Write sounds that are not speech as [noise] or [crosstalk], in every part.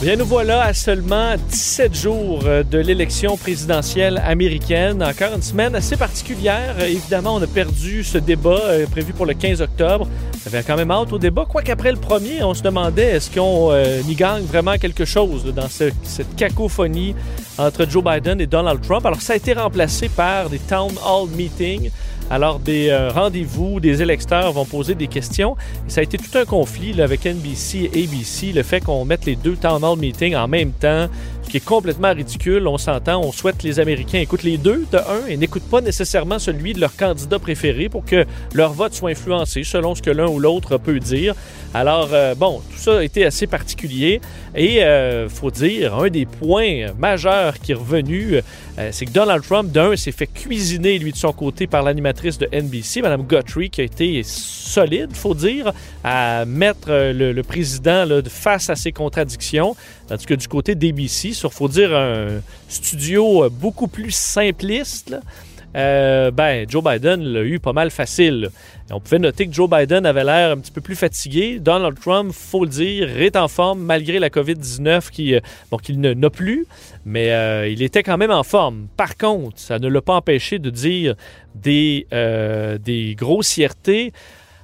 Bien, nous voilà à seulement 17 jours euh, de l'élection présidentielle américaine. Encore une semaine assez particulière. Euh, Évidemment, on a perdu ce débat euh, prévu pour le 15 octobre. On avait quand même hâte au débat, quoique après le premier, on se demandait est-ce qu'on y gagne vraiment quelque chose dans ce- cette cacophonie entre Joe Biden et Donald Trump? Alors, ça a été remplacé par des town hall meetings. Alors, des euh, rendez-vous, des électeurs vont poser des questions. Et ça a été tout un conflit avec NBC et ABC, le fait qu'on mette les deux town hall meetings en même temps, qui est complètement ridicule. On s'entend, on souhaite que les Américains écoutent les deux de un et n'écoutent pas nécessairement celui de leur candidat préféré pour que leur vote soit influencé selon ce que l'un ou l'autre peut dire. Alors, euh, bon, tout ça a été assez particulier. Et euh, faut dire, un des points majeurs qui est revenu, euh, c'est que Donald Trump, d'un, s'est fait cuisiner, lui, de son côté, par l'animatrice de NBC, Mme Guthrie, qui a été solide, faut dire, à mettre le, président face à ses contradictions. Tandis que du côté d'ABC, sur, faut dire, un studio euh, beaucoup plus simpliste, euh, ben, Joe Biden l'a eu pas mal facile. On pouvait noter que Joe Biden avait l'air un petit peu plus fatigué. Donald Trump, faut le dire, est en forme malgré la COVID-19 qui, euh, bon, qu'il n'a plus, mais il était quand même en forme. Par contre, ça ne l'a pas empêché de dire des, des grossièretés.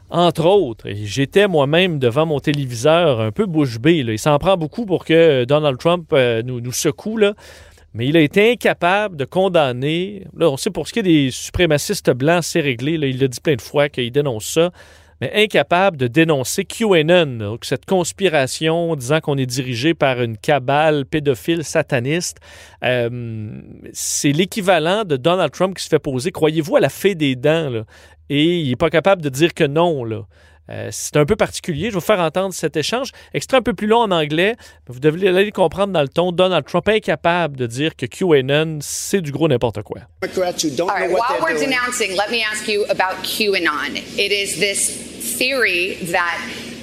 Entre autres, j'étais moi-même devant mon téléviseur un peu bouche bée. là. Il s'en prend beaucoup pour que Donald Trump euh, nous, nous secoue. Mais il a été incapable de condamner. Là, on sait pour ce qui est des suprémacistes blancs, c'est réglé. Il l'a dit plein de fois qu'il dénonce ça. Mais incapable de dénoncer QAnon, cette conspiration disant qu'on est dirigé par une cabale pédophile sataniste. Euh, c'est l'équivalent de Donald Trump qui se fait poser, croyez-vous, à la fée des dents, et il n'est pas capable de dire que non. Là. Euh, c'est un peu particulier. Je vais vous faire entendre cet échange. Extrait un peu plus long en anglais, mais vous devez aller le comprendre dans le ton. Donald Trump incapable de dire que QAnon, c'est du gros n'importe quoi. Right, while we're doing. denouncing, let me ask you about QAnon. It is this theory that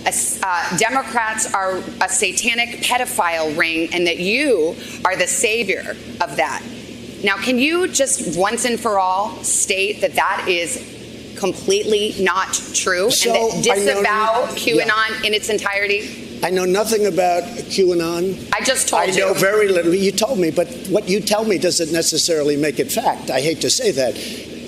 uh, Democrats are a satanic pedophile ring and that you are the savior of that. Now, can you just once and for all state that that is completely not true So, and that disavow yeah. QAnon in its entirety? I know nothing about QAnon. I just told I you. I know very little. You told me, but what you tell me doesn't necessarily make it fact. I hate to say that.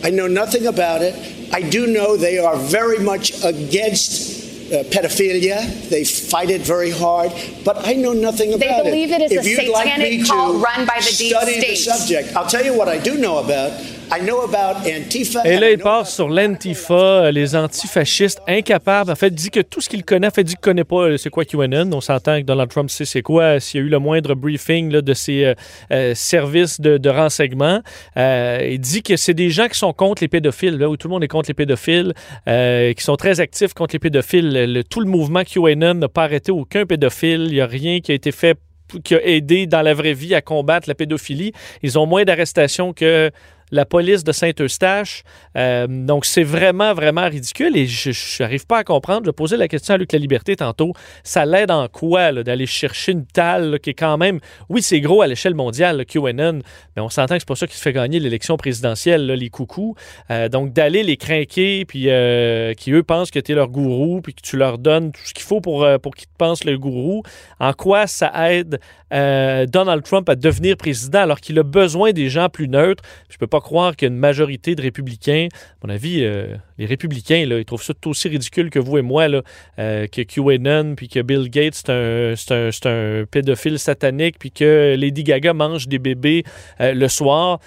I know nothing about it. I do know they are very much against uh, pedophilia. They fight it very hard, but I know nothing about it. They believe it is If a you'd like satanic cult run by the deep study the subject, I'll tell you what I do know about. I know about Antifa. Et là, il passe sur l'Antifa, les antifascistes, incapables. En fait, dit que tout ce qu'il connaît, en fait, il dit qu'il connaît pas euh, c'est quoi QAnon. On s'entend que Donald Trump sait c'est quoi. S'il y a eu le moindre briefing là, de ses euh, euh, services de, de renseignement, Euh, il dit que c'est des gens qui sont contre les pédophiles, là où tout le monde est contre les pédophiles, euh, qui sont très actifs contre les pédophiles. Le- le- tout le mouvement QAnon n'a pas arrêté aucun pédophile. Il n'y a rien qui a été fait qui a aidé dans la vraie vie à combattre la pédophilie. Ils ont moins d'arrestations que la police de Saint-Eustache. Euh, donc, c'est vraiment, vraiment ridicule et je n'arrive pas à comprendre. Je posais la question à Luc La Liberté tantôt. Ça l'aide en quoi d'aller chercher une talle là, qui est quand même... Oui, c'est gros à l'échelle mondiale, le QAnon, mais on s'entend que c'est pas ça qui se fait gagner l'élection présidentielle, les coucous. Euh, donc, d'aller les craquer, puis euh, qui, eux, pensent que tu es leur gourou, puis que tu leur donnes tout ce qu'il faut pour, pour qu'ils te pensent le gourou, en quoi ça aide Donald Trump à devenir président alors qu'il a besoin des gens plus neutres? Je peux pas croire qu'il y a une majorité de républicains. À mon avis, euh, les républicains, là, ils trouvent ça tout aussi ridicule que vous et moi, là, euh, que QAnon, puis que Bill Gates, c'est un, un, un pédophile satanique, puis que Lady Gaga mange des bébés euh, le soir.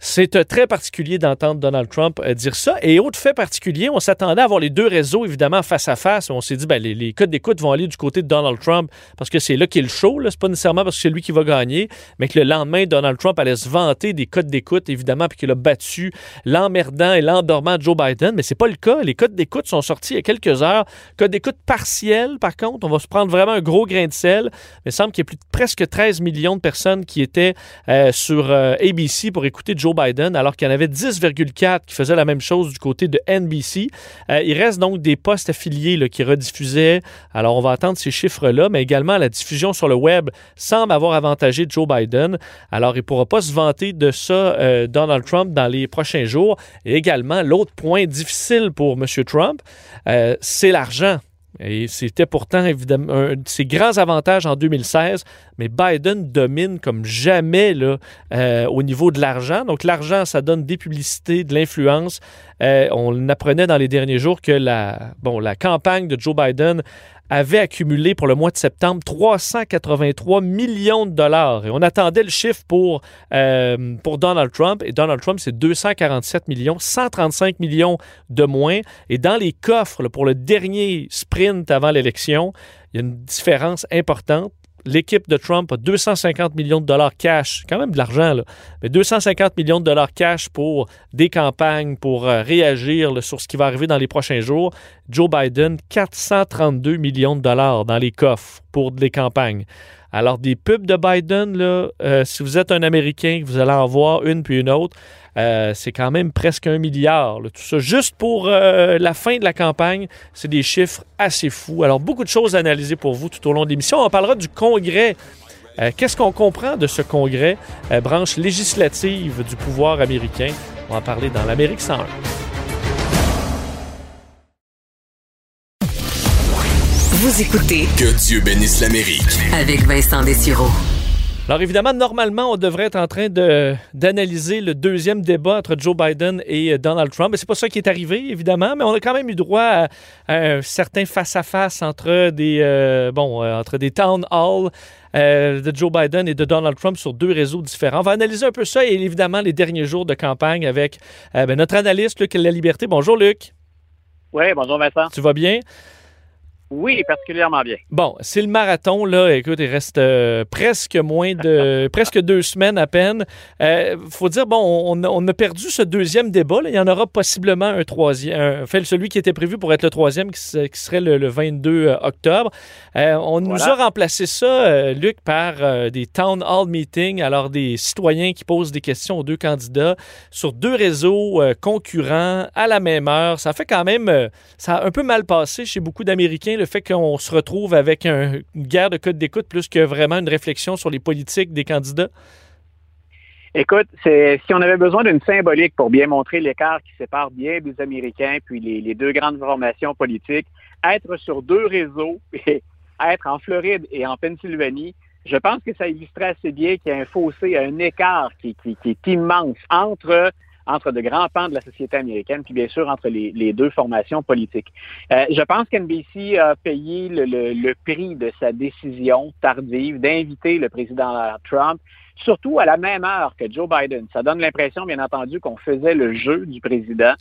C'est euh, très particulier d'entendre Donald Trump euh, dire ça. Et autre fait particulier, on s'attendait à avoir les deux réseaux, évidemment, face à face. On s'est dit, ben, les, codes d'écoute vont aller du côté de Donald Trump parce que c'est là qu'il est le show. C'est pas nécessairement parce que c'est lui qui va gagner, mais que le lendemain, Donald Trump allait se vanter des codes d'écoute, évidemment, puis qu'il a battu l'emmerdant et l'endormant Joe Biden. Mais c'est pas le cas. Les codes d'écoute sont sortis il y a quelques heures. Codes d'écoute partiels, par contre. On va se prendre vraiment un gros grain de sel. Mais il semble qu'il y ait plus de presque 13 millions de personnes qui étaient euh, sur ABC pour écouter Joe Biden, alors qu'il y en avait 10,4 qui faisaient la même chose du côté de NBC. Euh, il reste donc des postes affiliés qui rediffusaient. Alors, on va attendre ces chiffres-là, mais également la diffusion sur le web semble avoir avantagé Joe Biden. Alors, il ne pourra pas se vanter de ça, euh, Donald Trump, dans les prochains jours. Et également, l'autre point difficile pour M. Trump, euh, c'est l'argent. Et c'était pourtant évidemment un de ses grands avantages en 2016, mais Biden domine comme jamais là, euh, au niveau de l'argent. Donc l'argent, ça donne des publicités, de l'influence. Euh, on apprenait dans les derniers jours que la, bon, la campagne de Joe Biden avait accumulé pour le mois de septembre 383 millions de dollars. Et on attendait le chiffre pour, euh, pour Donald Trump. Et Donald Trump, c'est 247 millions, 135 millions de moins. Et dans les coffres, pour le dernier sprint avant l'élection, il y a une différence importante l'équipe de Trump a 250 millions de dollars cash, quand même de l'argent, là, mais 250 millions de dollars cash pour des campagnes, pour euh, réagir sur ce qui va arriver dans les prochains jours. Joe Biden, 432 millions de dollars dans les coffres pour des campagnes. Alors, des pubs de Biden, là, euh, si vous êtes un Américain, vous allez en voir une puis une autre, euh, c'est quand même presque un milliard. tout ça, juste pour euh, la fin de la campagne, c'est des chiffres assez fous. Alors, beaucoup de choses à analyser pour vous tout au long de l'émission. On parlera du congrès. Qu'est-ce qu'on comprend de ce congrès, branche législative du pouvoir américain? On va en parler dans l'Amérique 101. Vous écoutez Que Dieu bénisse l'Amérique. avec Vincent Dessureau. Alors évidemment, normalement, on devrait être en train de- d'analyser le deuxième débat entre Joe Biden et euh, Donald Trump. Mais c'est pas ça qui est arrivé, évidemment, mais on a quand même eu droit à, à un certain face-à-face entre des euh, bon euh, entre des town halls euh, de Joe Biden et de Donald Trump sur deux réseaux différents. On va analyser un peu ça et évidemment les derniers jours de campagne avec euh, ben, notre analyste Luc La Liberté. Bonjour Luc, Oui, bonjour Vincent. tu vas bien? Oui, particulièrement bien. Bon, c'est le marathon, là. Écoute, il reste euh, presque moins de. [laughs] presque deux semaines à peine. Euh, faut dire, bon, on, on a perdu ce deuxième débat. là. Il y en aura possiblement un troisième. Enfin, celui qui était prévu pour être le troisième, qui, se- qui serait le, le 22 octobre. Euh, on nous a remplacé ça, Luc, par des town hall meetings. Alors, des citoyens qui posent des questions aux deux candidats sur deux réseaux concurrents à la même heure. Ça fait quand même. ça a un peu mal passé chez beaucoup d'Américains, le fait qu'on se retrouve avec un- une guerre de code d'écoute plus que vraiment une réflexion sur les politiques des candidats? Écoute, si on avait besoin d'une symbolique pour bien montrer l'écart qui sépare bien des Américains puis les, les deux grandes formations politiques, être sur deux réseaux [laughs] être en Floride et en Pennsylvanie, je pense que ça illustrait assez bien qu'il y a un fossé, un écart qui est immense entre entre de grands pans de la société américaine, puis bien sûr entre les, deux formations politiques. Euh, je pense qu'NBC a payé le, le- le prix de sa décision tardive d'inviter le président Trump surtout à la même heure que Joe Biden. Ça donne l'impression, bien entendu, qu'on faisait le jeu du président.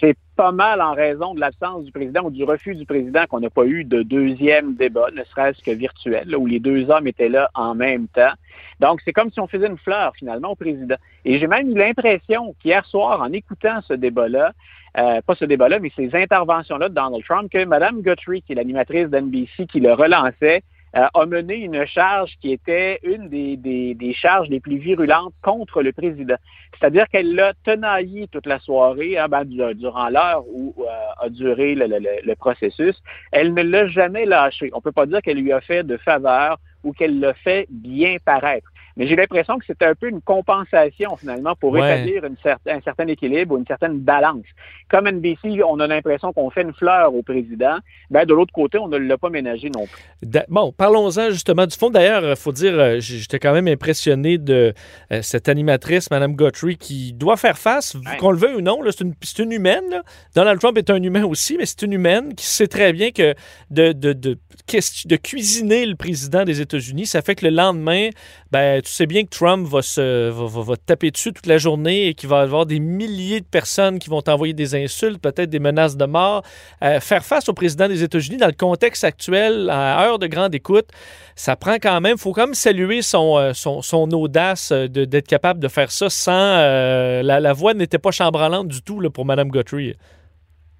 C'est pas mal en raison de l'absence du président ou du refus du président qu'on n'a pas eu de deuxième débat, ne serait-ce que virtuel, là, où les deux hommes étaient là en même temps. Donc, c'est comme si on faisait une fleur, finalement, au président. Et j'ai même eu l'impression qu'hier soir, en écoutant ce débat-là, euh, pas ce débat-là, mais ces interventions-là de Donald Trump, que Mme Guthrie, qui est l'animatrice d'NBC, qui le relançait, euh, a mené une charge qui était une des, des, charges les plus virulentes contre le président. C'est-à-dire qu'elle l'a tenaillé toute la soirée, hein, ben, du- durant l'heure où euh, a duré le, le- processus. Elle ne l'a jamais lâché. On peut pas dire qu'elle lui a fait de faveur ou qu'elle l'a fait bien paraître. Mais j'ai l'impression que c'était un peu une compensation finalement pour Ouais. établir une cer- un certain équilibre ou une certaine balance. Comme NBC, on a l'impression qu'on fait une fleur au président. Ben, de l'autre côté, on ne l'a pas ménagé non plus. Da- Bon, parlons-en justement du fond. D'ailleurs, il faut dire, euh, j'étais quand même impressionné de euh, cette animatrice, Mme Guthrie, qui doit faire face, Ouais. qu'on le veuille ou non, c'est une, c'est une humaine. là. Donald Trump est un humain aussi, mais c'est une humaine qui sait très bien que de, de, de, questi- de cuisiner le président des États-Unis, ça fait que le lendemain, ben, tu tu bien que Trump va se va, va te taper dessus toute la journée et qu'il va y avoir des milliers de personnes qui vont t'envoyer des insultes, peut-être des menaces de mort. Euh, faire face au président des États-Unis dans le contexte actuel, à heure de grande écoute, ça prend quand même, il faut quand même saluer son, euh, son, son audace d'être capable de faire ça sans... la, voix n'était pas chambranlante du tout pour Mme Guthrie.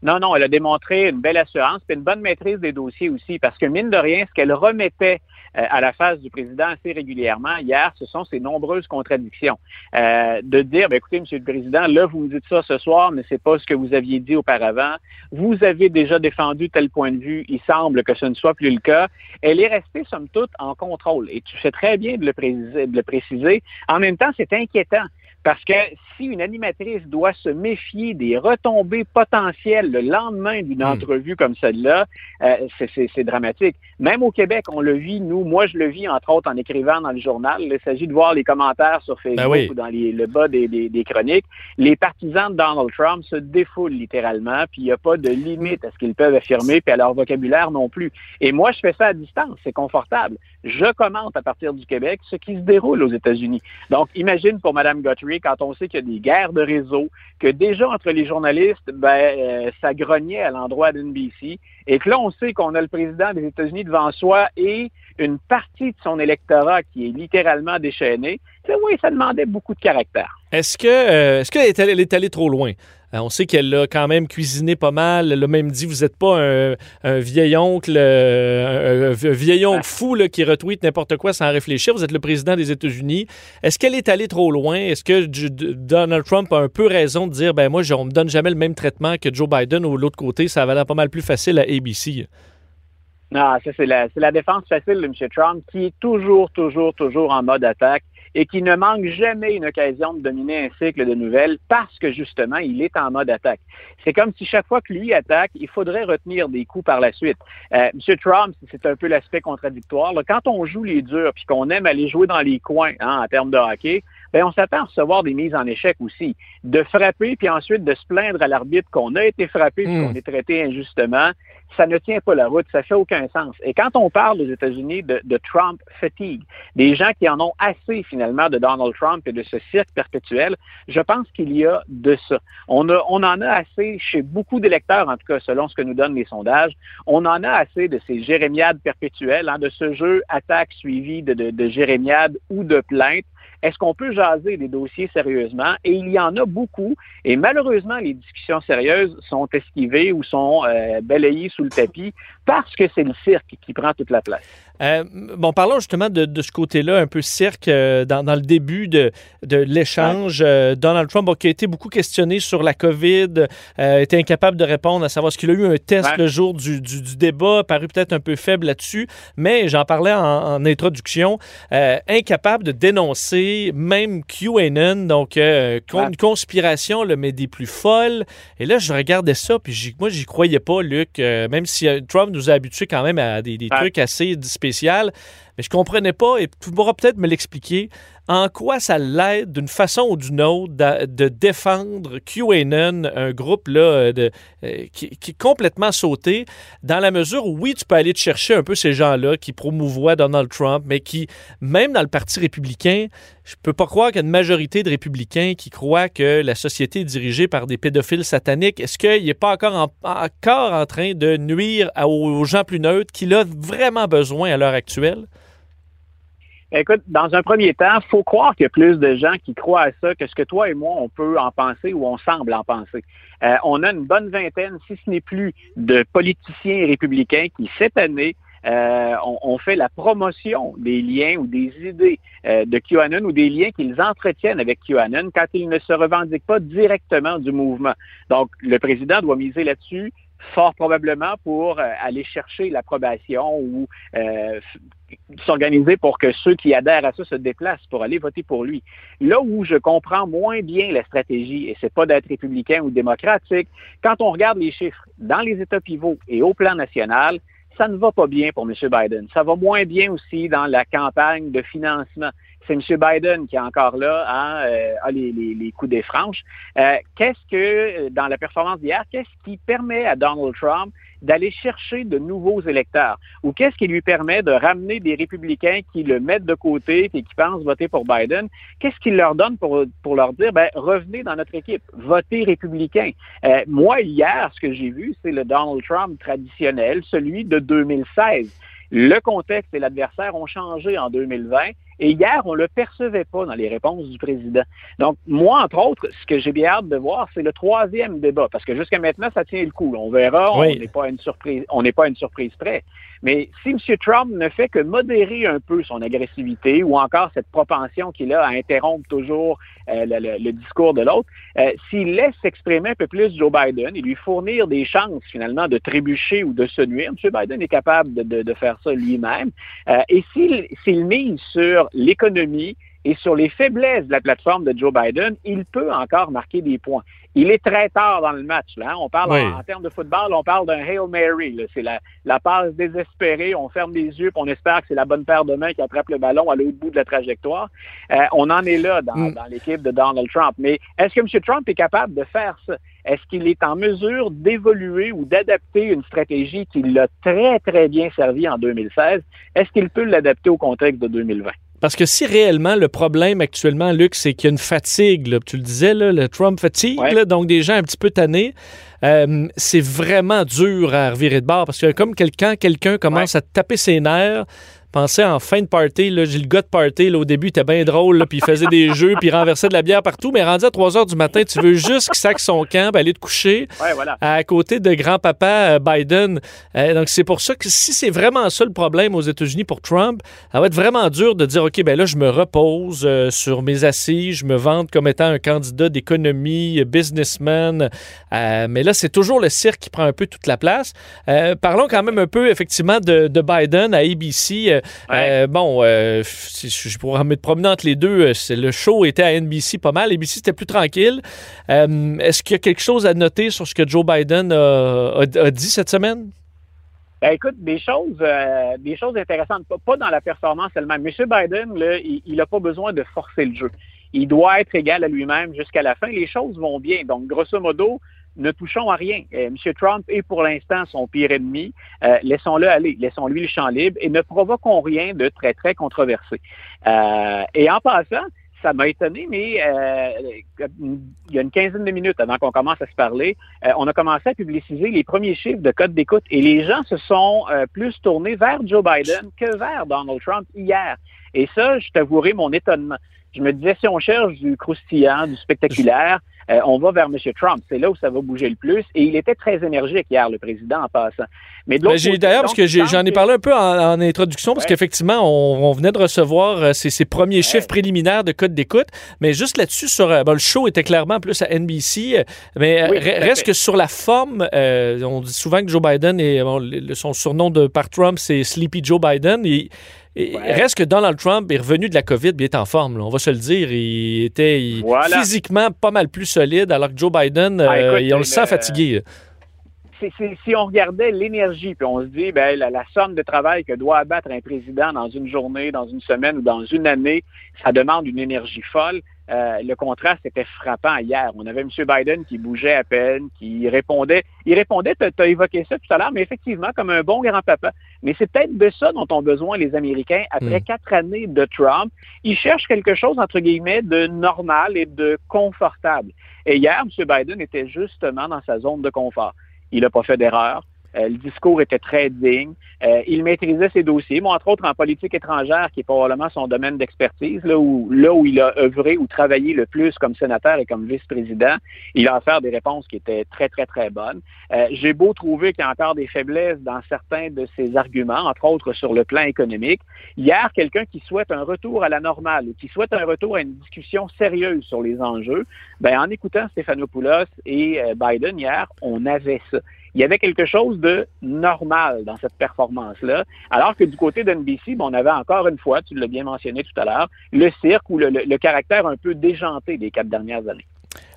Non, non, elle a démontré une belle assurance et une bonne maîtrise des dossiers aussi, parce que mine de rien, ce qu'elle remettait euh, à la face du président assez régulièrement hier, ce sont ces nombreuses contradictions. Euh, de dire, ben, écoutez, Monsieur le Président, là, vous dites ça ce soir, mais c'est pas ce que vous aviez dit auparavant. Vous avez déjà défendu tel point de vue. Il semble que ce ne soit plus le cas. Elle est restée, somme toute, en contrôle. Et tu fais très bien. De le préciser. En même temps, c'est inquiétant. Parce que si une animatrice doit se méfier des retombées potentielles le lendemain d'une hmm. entrevue comme celle-là, euh, c'est dramatique. Même au Québec, on le vit, nous, moi je le vis entre autres en écrivant dans le journal. Il s'agit de voir les commentaires sur ben Facebook ou dans le bas des, des, chroniques. Les partisans de Donald Trump se défoulent littéralement, puis il n'y a pas de limite à ce qu'ils peuvent affirmer, puis à leur vocabulaire non plus. Et moi, je fais ça à distance, c'est confortable. Je commente à partir du Québec ce qui se déroule aux États-Unis. Donc, imagine pour Mme Guthrie quand on sait qu'il y a des guerres de réseau, que déjà entre les journalistes, ben, euh, ça grognait à l'endroit d'NBC, et que là, on sait qu'on a le président des États-Unis devant soi et une partie de son électorat qui est littéralement déchaînée, oui, ça demandait beaucoup de caractère. Est-ce que euh, est-ce qu'elle est allée trop loin? Euh, on sait qu'elle a quand même cuisiné pas mal. Elle a même dit vous n'êtes pas un, vieil oncle, euh, un, vieil oncle fou qui retweet n'importe quoi sans réfléchir. Vous êtes le président des États-Unis. Est-ce qu'elle est allée trop loin? Est-ce que Donald Trump a un peu raison de dire ben moi, on me donne jamais le même traitement que Joe Biden ou l'autre côté, ça va l'air pas mal plus facile à ABC? Non, ça c'est la, la défense facile de M. Trump qui est toujours, toujours, toujours en mode attaque et qui ne manque jamais une occasion de dominer un cycle de nouvelles parce que justement, il est en mode attaque. C'est comme si chaque fois que lui attaque, il faudrait retenir des coups par la suite. Euh, M. Trump, c'est un peu l'aspect contradictoire. Quand on joue les durs puis qu'on aime aller jouer dans les coins hein, en termes de hockey, ben on s'attend à recevoir des mises en échec aussi. De frapper, puis ensuite de se plaindre à l'arbitre qu'on a été frappé, hmm. qu'on est traité injustement, ça ne tient pas la route, ça fait aucun sens. Et quand on parle aux États-Unis de, de, Trump fatigue, des gens qui en ont assez finalement de Donald Trump et de ce cirque perpétuel, je pense qu'il y a de ça. On, a, on en a assez chez beaucoup d'électeurs, en tout cas selon ce que nous donnent les sondages, on en a assez de ces jérémiades perpétuelles, hein, de ce jeu attaque suivi de, de, de jérémiades ou de plaintes est-ce qu'on peut jaser des dossiers sérieusement? Et il y en a beaucoup. Et malheureusement, les discussions sérieuses sont esquivées ou sont euh, balayées sous le tapis parce que c'est le cirque qui prend toute la place. Euh, bon, parlons justement de, ce côté-là, un peu cirque, euh, dans, le début de, de l'échange. Euh, Donald Trump a été beaucoup questionné sur la COVID, était incapable de répondre à savoir ce qu'il a eu un test le jour du, du, débat, paru peut-être un peu faible là-dessus, mais j'en parlais en, introduction, incapable de dénoncer même QAnon, donc une conspiration, le mais des plus folles. Et là, je regardais ça, puis moi, j'y croyais pas, Luc, même si Trump nous a habitués quand même à des, des trucs assez spéciaux spécial mais je comprenais pas, et tu pourras peut-être me l'expliquer, en quoi ça l'aide d'une façon ou d'une autre de, défendre QAnon, un groupe là, de, euh, qui, est complètement sauté, dans la mesure où, oui, tu peux aller te chercher un peu ces gens-là qui promouvoient Donald Trump, mais qui, même dans le Parti républicain, je peux pas croire qu'il y a une majorité de républicains qui croient que la société est dirigée par des pédophiles sataniques. Est-ce qu'il n'est pas encore en, encore en train de nuire aux gens plus neutres qu'il a vraiment besoin à l'heure actuelle? Écoute, dans un premier temps, faut croire qu'il y a plus de gens qui croient à ça que ce que toi et moi, on peut en penser ou on semble en penser. Euh, on a une bonne vingtaine, si ce n'est plus, de politiciens républicains qui, cette année, euh, ont, fait la promotion des liens ou des idées euh, de QAnon ou des liens qu'ils entretiennent avec QAnon quand ils ne se revendiquent pas directement du mouvement. Donc, le président doit miser là-dessus fort probablement pour euh, aller chercher l'approbation ou euh, s'organiser pour que ceux qui adhèrent à ça se déplacent pour aller voter pour lui. Là où je comprends moins bien la stratégie, et c'est pas d'être républicain ou démocratique, quand on regarde les chiffres dans les États pivots et au plan national, ça ne va pas bien pour M. Biden. Ça va moins bien aussi dans la campagne de financement c'est M. Biden qui est encore là, hein, euh, a les, les, coups des franches. Euh, qu'est-ce que, dans la performance d'hier, qu'est-ce qui permet à Donald Trump d'aller chercher de nouveaux électeurs? Ou qu'est-ce qui lui permet de ramener des républicains qui le mettent de côté et qui pensent voter pour Biden? Qu'est-ce qu'il leur donne pour, pour leur dire, ben, revenez dans notre équipe, votez républicain? Euh, moi, hier, ce que j'ai vu, c'est le Donald Trump traditionnel, celui de 2016. Le contexte et l'adversaire ont changé en 2020 et hier, on ne le percevait pas dans les réponses du président. Donc, moi, entre autres, ce que j'ai bien hâte de voir, c'est le troisième débat, parce que jusqu'à maintenant, ça tient le coup. On verra, on n'est pas une surprise, on n'est pas une surprise près. Mais si M. Trump ne fait que modérer un peu son agressivité ou encore cette propension qu'il a à interrompre toujours euh, le, discours de l'autre, euh, s'il laisse s'exprimer un peu plus Joe Biden et lui fournir des chances finalement de trébucher ou de se nuire, M. Biden est capable de, faire ça lui-même. Euh, et s'il mise sur l'économie et sur les faiblesses de la plateforme de Joe Biden, il peut encore marquer des points. Il est très tard dans le match. Là, hein. On parle en, termes de football, on parle d'un Hail Mary. C'est la, la, passe désespérée. On ferme les yeux, on espère que c'est la bonne paire de mains qui attrape le ballon à l'autre bout de la trajectoire. Euh, on en est là dans, mm. dans l'équipe de Donald Trump. Mais est-ce que M. Trump est capable de faire ça? Est-ce qu'il est en mesure d'évoluer ou d'adapter une stratégie qui l'a très, très bien servi en 2016? Est-ce qu'il peut l'adapter au contexte de 2020? Parce que si réellement le problème actuellement, Luc, c'est qu'il y a une fatigue, tu le disais, le Trump fatigue, donc des gens un petit peu tannés, euh, c'est vraiment dur à revirer de bord parce que comme quelqu'un quelqu'un commence à taper ses nerfs, pensais en fin de party, là, j'ai le gars de party, là, au début, il était bien drôle, puis il faisait des [laughs] jeux, puis il renversait de la bière partout, mais rendu à 3 heures du matin, tu veux juste qu'il saque son camp, aller te coucher à côté de grand-papa euh, Biden. Euh, donc, c'est pour ça que si c'est vraiment ça le problème aux États-Unis pour Trump, ça va être vraiment dur de dire, OK, ben là, je me repose euh, sur mes assises, je me vante comme étant un candidat d'économie, businessman, mais là, c'est toujours le cirque qui prend un peu toute la place. parlons quand même un peu, effectivement, de, de Biden à ABC. Euh, bon, euh, je pourrais me promener entre les deux. Euh, le show était à NBC pas mal. NBC, c'était plus tranquille. Est-ce qu'il y a quelque chose à noter sur ce que Joe Biden a, dit cette semaine? Ben, écoute, des choses, des choses intéressantes, pas, dans la performance elle-même. M. Biden, il n'a pas besoin de forcer le jeu. Il doit être égal à lui-même jusqu'à la fin. Les choses vont bien. Donc, grosso modo, ne touchons à rien. Euh, M. Trump est pour l'instant son pire ennemi. Euh, laissons-le aller, laissons-lui le champ libre et ne provoquons rien de très, très controversé. Euh, et en passant, ça m'a étonné, mais il y a une quinzaine de minutes avant qu'on commence à se parler, on a commencé à publiciser les premiers chiffres de code d'écoute et les gens se sont plus tournés vers Joe Biden que vers Donald Trump hier. Et ça, je t'avouerai mon étonnement. Je me disais, si on cherche du croustillant, du spectaculaire, euh, on va vers M. Trump. C'est là où ça va bouger le plus. Et il était très énergique hier, le président, en passant. Mais ben, D'ailleurs, parce que j'en ai parlé un peu en, introduction, parce qu'effectivement, on, venait de recevoir euh, ces, premiers chiffres préliminaires de code d'écoute. Mais juste là-dessus, sur euh, le show était clairement plus à NBC. Mais reste que sur la forme, on dit souvent que Joe Biden, et son surnom de, par Trump, c'est Sleepy Joe Biden. Reste que Donald Trump est revenu de la COVID, il est en forme, on va se le dire. Il était physiquement pas mal plus solide, alors que Joe Biden, ah, euh, on le sent fatigué. si on regardait l'énergie, puis on se dit, ben, la, la, somme de travail que doit abattre un président dans une journée, dans une semaine ou dans une année, ça demande une énergie folle. Euh, le contraste était frappant hier. On avait M. Biden qui bougeait à peine, qui répondait. Il répondait, tu as, évoqué ça tout à l'heure, mais effectivement, comme un bon grand-papa. Mais c'est peut-être de ça dont ont besoin les Américains après hmm. quatre années de Trump. Ils cherchent quelque chose, entre guillemets, de normal et de confortable. Et hier, M. Biden était justement dans sa zone de confort. Il n'a pas fait d'erreur. Euh, le discours était très digne. Euh, il maîtrisait ses dossiers, moi, entre autres en politique étrangère, qui est probablement son domaine d'expertise, là où, là où il a œuvré ou travaillé le plus comme sénateur et comme vice-président. Il a offert des réponses qui étaient très, très, très bonnes. Euh, j'ai beau trouver qu'il y a encore des faiblesses dans certains de ses arguments, entre autres sur le plan économique. Hier, quelqu'un qui souhaite un retour à la normale ou qui souhaite un retour à une discussion sérieuse sur les enjeux, ben, en écoutant Stéphanopoulos et Biden hier, on avait ça il y avait quelque chose de normal dans cette performance-là, alors que du côté d'NBC, on avait encore une fois, tu l'as bien mentionné tout à l'heure, le cirque ou le, caractère un peu déjanté des quatre dernières années.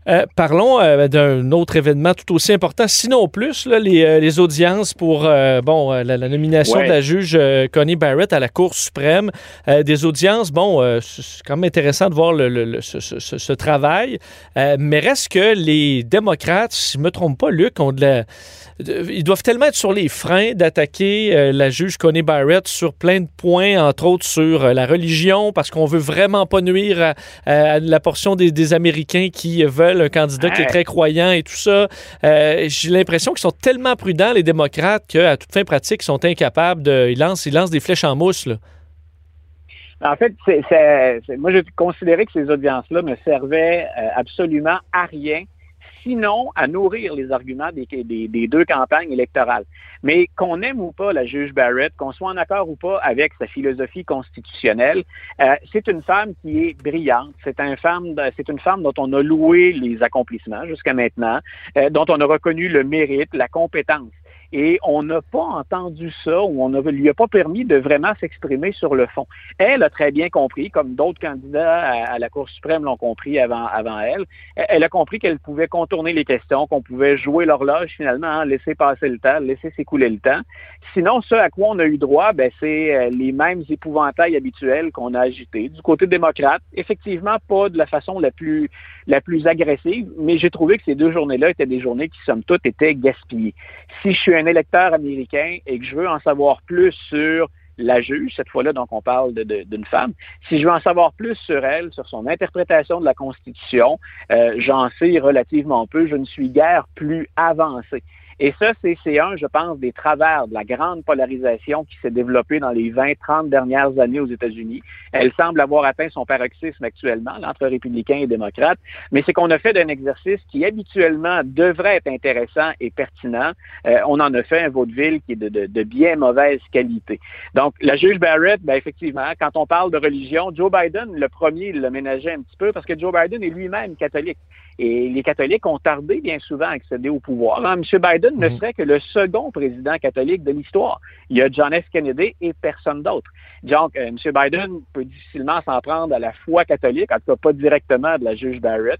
Euh, parlons euh, d'un autre événement tout aussi important, sinon plus, là, les, euh, les, audiences pour bon, la, la, nomination ouais. de la juge Connie Barrett à la Cour suprême. des audiences, bon, c'est quand même intéressant de voir le, le, ce, ce, ce, travail, mais reste que les démocrates, si je ne me trompe pas, Luc, ont de la ils doivent tellement être sur les freins d'attaquer la juge Connie Barrett sur plein de points, entre autres sur la religion, parce qu'on veut vraiment pas nuire à, à la portion des, des, Américains qui veulent un candidat qui est très croyant et tout ça. Euh, J'ai l'impression qu'ils sont tellement prudents, les démocrates, qu'à toute fin pratique, ils sont incapables de... Ils lancent, ils lancent des flèches en mousse, là. En fait, moi, j'ai considéré que ces audiences-là ne servaient euh, absolument à rien sinon à nourrir les arguments des, deux campagnes électorales. Mais qu'on aime ou pas la juge Barrett, qu'on soit en accord ou pas avec sa philosophie constitutionnelle, euh, c'est une femme qui est brillante. C'est un femme, c'est une femme dont on a loué les accomplissements jusqu'à maintenant, euh, dont on a reconnu le mérite, la compétence et on n'a pas entendu ça ou on ne lui a pas permis de vraiment s'exprimer sur le fond. Elle a très bien compris, comme d'autres candidats à, la Cour suprême l'ont compris avant, avant elle, elle a compris qu'elle pouvait contourner les questions, qu'on pouvait jouer l'horloge finalement, hein, laisser passer le temps, laisser s'écouler le temps. Sinon, ce à quoi on a eu droit, ben, c'est les mêmes épouvantails habituels qu'on a agités. Du côté démocrate, effectivement, pas de la façon la plus, la plus agressive, mais j'ai trouvé que ces deux journées-là étaient des journées qui, somme toute, étaient gaspillées. Si je suis un électeur américain et que je veux en savoir plus sur la juge, cette fois-là, donc on parle d'une femme, si je veux en savoir plus sur elle, sur son interprétation de la Constitution, euh, j'en sais relativement peu, je ne suis guère plus avancé. Et ça, c'est un, je pense, des travers de la grande polarisation qui s'est développée dans les 20-30 dernières années aux États-Unis. Elle semble avoir atteint son paroxysme actuellement, entre républicains et démocrates, mais c'est qu'on a fait d'un exercice qui habituellement devrait être intéressant et pertinent. Euh, on en a fait un vaudeville qui est de, de, de, bien mauvaise qualité. Donc, la juge Barrett, ben, effectivement, quand on parle de religion, Joe Biden, le premier, il l'a ménagé un petit peu parce que Joe Biden est lui-même catholique. Et les catholiques ont tardé bien souvent à accéder au pouvoir. Hein, M. Biden ne serait que le second président catholique de l'histoire. Il y a John F. Kennedy et personne d'autre. Donc, euh, M. Biden peut difficilement s'en prendre à la foi catholique, en tout cas pas directement de la juge Barrett.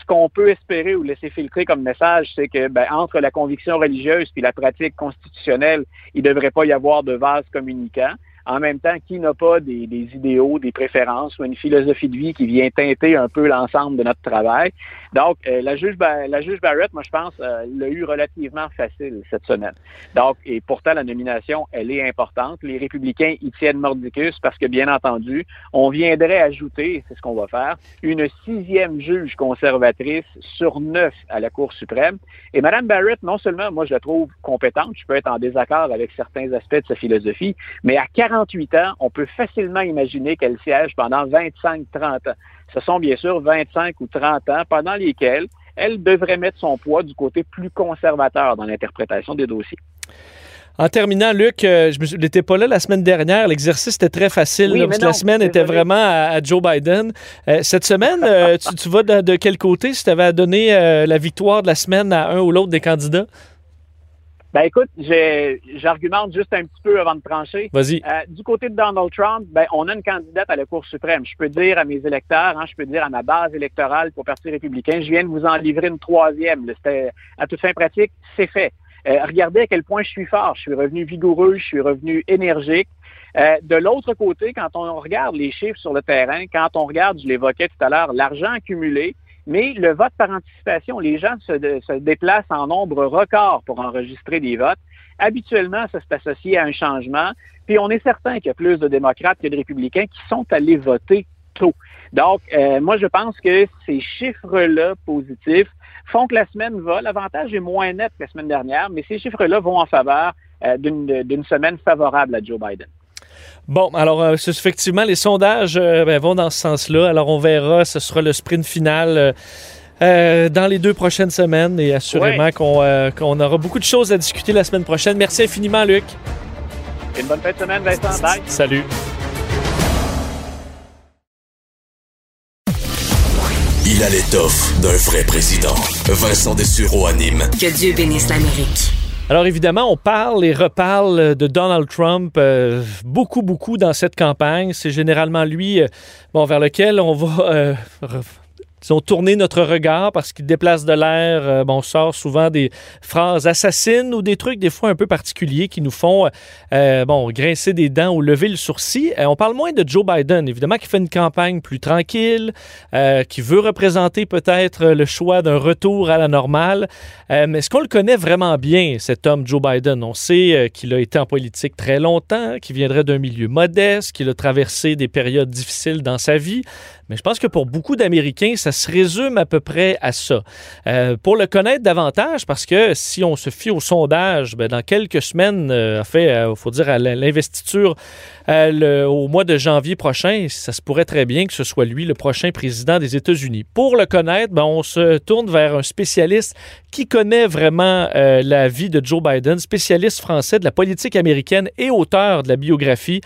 Ce qu'on peut espérer ou laisser filtrer comme message, c'est que ben, entre la conviction religieuse et la pratique constitutionnelle, il ne devrait pas y avoir de vase communicant. En même temps, qui n'a pas des, idéaux, des préférences ou une philosophie de vie qui vient teinter un peu l'ensemble de notre travail. Donc, euh, la, juge, la juge Barrett, moi, je pense, euh, l'a eu relativement facile cette semaine. Donc, et pourtant, la nomination, elle est importante. Les républicains y tiennent mordicus parce que, bien entendu, on viendrait ajouter, c'est ce qu'on va faire, une sixième juge conservatrice sur neuf à la Cour suprême. Et Mme Barrett, non seulement, moi, je la trouve compétente, je peux être en désaccord avec certains aspects de sa philosophie, mais à 48 ans, on peut facilement imaginer qu'elle siège pendant 25-30 ans. Ce sont bien sûr 25 ou 30 ans pendant lesquels elle devrait mettre son poids du côté plus conservateur dans l'interprétation des dossiers. En terminant, Luc, euh, je n'étais pas là la semaine dernière. L'exercice était très facile. Oui, là, parce non, que la semaine était vraiment à, à Joe Biden. Euh, cette semaine, euh, tu, tu, vas de, de, quel côté si tu avais à donner la victoire de la semaine à un ou l'autre des candidats? Ben écoute, j'argumente juste un petit peu avant de trancher. Vas-y. Euh, du côté de Donald Trump, ben on a une candidate à la Cour suprême. Je peux dire à mes électeurs, hein, je peux dire à ma base électorale pour Parti républicain, je viens de vous en livrer une troisième. C'était à toute fin pratique, c'est fait. Euh, regardez à quel point je suis fort. Je suis revenu vigoureux, je suis revenu énergique. Euh, de l'autre côté, quand on regarde les chiffres sur le terrain, quand on regarde, je l'évoquais tout à l'heure, l'argent accumulé, mais le vote par anticipation, les gens se, déplacent en nombre record pour enregistrer des votes. Habituellement, ça s'est associé à un changement. Puis on est certain qu'il y a plus de démocrates que de républicains qui sont allés voter tôt. Donc, euh, moi, je pense que ces chiffres-là positifs font que la semaine va. L'avantage est moins net que la semaine dernière, mais ces chiffres-là vont en faveur euh, d'une semaine favorable à Joe Biden. Bon, alors euh, effectivement, les sondages euh, ben, vont dans ce sens-là. Alors on verra, ce sera le sprint final. Euh, dans les deux prochaines semaines et assurément ouais. qu'on qu aura beaucoup de choses à discuter la semaine prochaine. Merci infiniment, Luc. Une bonne fin de semaine, Vincent. Bye. Salut. Il a l'étoffe d'un vrai président. Vincent Dessureau anime. Que Dieu bénisse l'Amérique. Alors évidemment, on parle et reparle de Donald Trump euh, beaucoup, beaucoup dans cette campagne. C'est généralement lui, euh, bon, vers lequel on va euh, disons, tourner notre regard parce qu'il déplace de l'air. bon, on sort souvent des phrases assassines ou des trucs des fois un peu particuliers qui nous font, bon, grincer des dents ou lever le sourcil. on parle moins de Joe Biden, évidemment, qui fait une campagne plus tranquille, qui veut représenter peut-être le choix d'un retour à la normale. mais est-ce qu'on le connaît vraiment bien, cet homme Joe Biden? On sait qu'il a été en politique très longtemps, qu'il viendrait d'un milieu modeste, qu'il a traversé des périodes difficiles dans sa vie. Mais je pense que pour beaucoup d'Américains, se résume à peu près à ça. Euh, pour le connaître davantage, parce que si on se fie au sondage, ben, dans quelques semaines, euh, fait, il euh, faut dire à l'investiture au mois de janvier prochain, ça se pourrait très bien que ce soit lui le prochain président des États-Unis. Pour le connaître, ben, on se tourne vers un spécialiste qui connaît vraiment la vie de Joe Biden, spécialiste français de la politique américaine et auteur de la biographie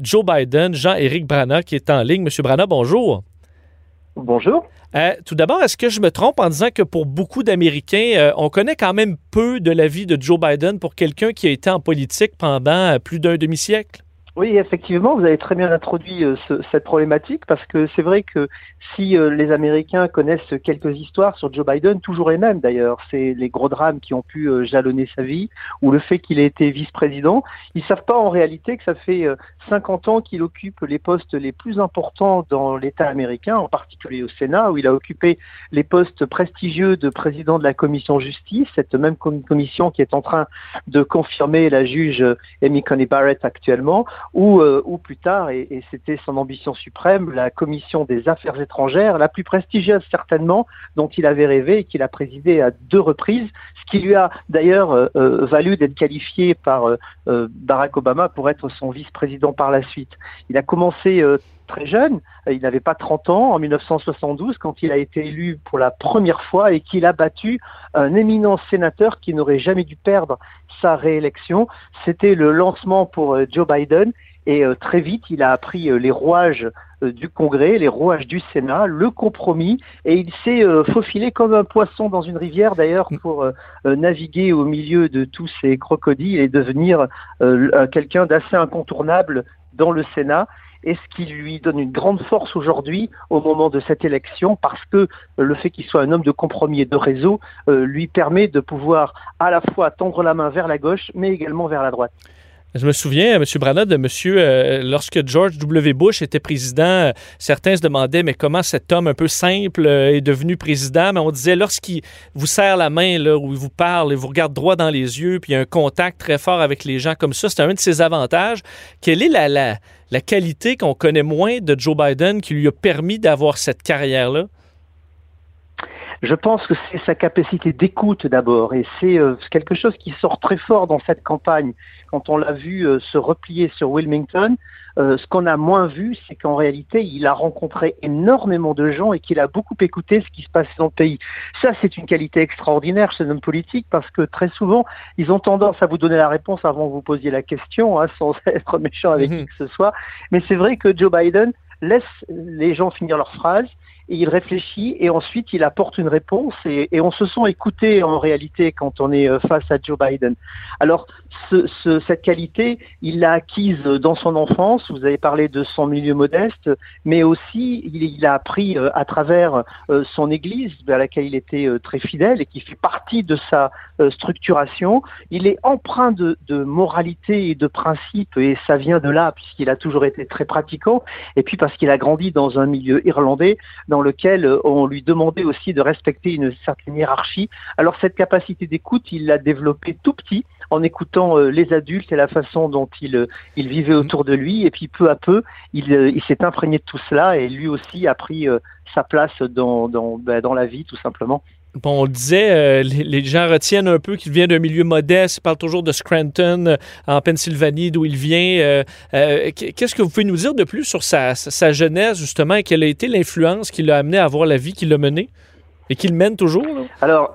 Joe Biden, Jean-Éric Brana, qui est en ligne. Monsieur Brana, bonjour. Bonjour. Euh, tout d'abord, est-ce que je me trompe en disant que pour beaucoup d'Américains, euh, on connaît quand même peu de la vie de Joe Biden pour quelqu'un qui a été en politique pendant euh, plus d'un demi-siècle? Oui, effectivement, vous avez très bien introduit cette problématique parce que c'est vrai que si les Américains connaissent quelques histoires sur Joe Biden, toujours les mêmes d'ailleurs, c'est les gros drames qui ont pu jalonner sa vie ou le fait qu'il ait été vice-président, ils savent pas en réalité que ça fait 50 ans qu'il occupe les postes les plus importants dans l'État américain, en particulier au Sénat, où il a occupé les postes prestigieux de président de la commission justice, cette même commission qui est en train de confirmer la juge Amy Coney Barrett actuellement ou, euh, plus tard, et, et c'était son ambition suprême, la commission des affaires étrangères, la plus prestigieuse certainement, dont il avait rêvé et qu'il a présidé à deux reprises, ce qui lui a d'ailleurs euh, euh, valu d'être qualifié par Barack Obama pour être son vice-président Il a commencé très jeune, il n'avait pas 30 ans, en 1972, quand il a été élu pour la première fois et qu'il a battu un éminent sénateur qui n'aurait jamais dû perdre sa réélection. C'était le lancement pour Joe Biden et euh, très vite, il a appris euh, les rouages euh, du Congrès, les rouages du Sénat, le compromis, et il s'est faufilé comme un poisson dans une rivière d'ailleurs mm. pour naviguer au milieu de tous ces crocodiles et devenir quelqu'un d'assez incontournable dans le Sénat et ce qui lui donne une grande force aujourd'hui au moment de cette élection parce que le fait qu'il soit un homme de compromis et de réseau lui permet de pouvoir à la fois tendre la main vers la gauche mais également vers la droite. Je me souviens, M. Branagh, de monsieur, euh, lorsque George W. Bush était président, euh, certains se demandaient, mais comment cet homme un peu simple euh, est devenu président? Mais on disait, lorsqu'il vous serre la main, là, où il vous parle, et vous regarde droit dans les yeux, puis il y a un contact très fort avec les gens comme ça, c'est un de ses avantages. Quelle est la, la, la qualité qu'on connaît moins de Joe Biden qui lui a permis d'avoir cette carrière-là? Je pense que c'est sa capacité d'écoute d'abord, et c'est euh, quelque chose qui sort très fort dans cette campagne. Quand on l'a vu euh, se replier sur Wilmington, euh, ce qu'on a moins vu, c'est qu'en réalité, il a rencontré énormément de gens et qu'il a beaucoup écouté ce qui se passait dans le pays. Ça, c'est une qualité extraordinaire chez un homme politique parce que très souvent, ils ont tendance à vous donner la réponse avant que vous posiez la question, hein, sans [laughs] être méchant avec mhm. qui que ce soit. Mais c'est vrai que Joe Biden laisse les gens finir leurs phrases il réfléchit et ensuite il apporte une réponse et, on se sent écouté en réalité quand on est euh, face à Joe Biden. Alors ce, cette qualité, il l'a acquise dans son enfance. Vous avez parlé de son milieu modeste, mais aussi il, il a appris euh, à travers euh, son Église, à laquelle il était très fidèle et qui fait partie de sa structuration. Il est empreint de, moralité et de principes et ça vient de là puisqu'il a toujours été très pratiquant et puis parce qu'il a grandi dans un milieu irlandais dans lequel euh, on lui demandait aussi de respecter une certaine hiérarchie. Alors cette capacité d'écoute, il l'a développée tout petit en écoutant euh, les adultes et la façon dont il, euh, il vivait mm. autour de lui. Et puis peu à peu, il, il s'est imprégné de tout cela et lui aussi a pris sa place dans, dans, ben, dans la vie tout simplement. Bon, on disait, euh, les, gens retiennent un peu qu'il vient d'un milieu modeste. Il parle toujours de Scranton, euh, en Pennsylvanie, d'où il vient. Euh, qu'est-ce que vous pouvez nous dire de plus sur sa, sa jeunesse, justement, et quelle a été l'influence qui l'a amené à avoir la vie qu'il a menée et qu'il mène toujours? Alors,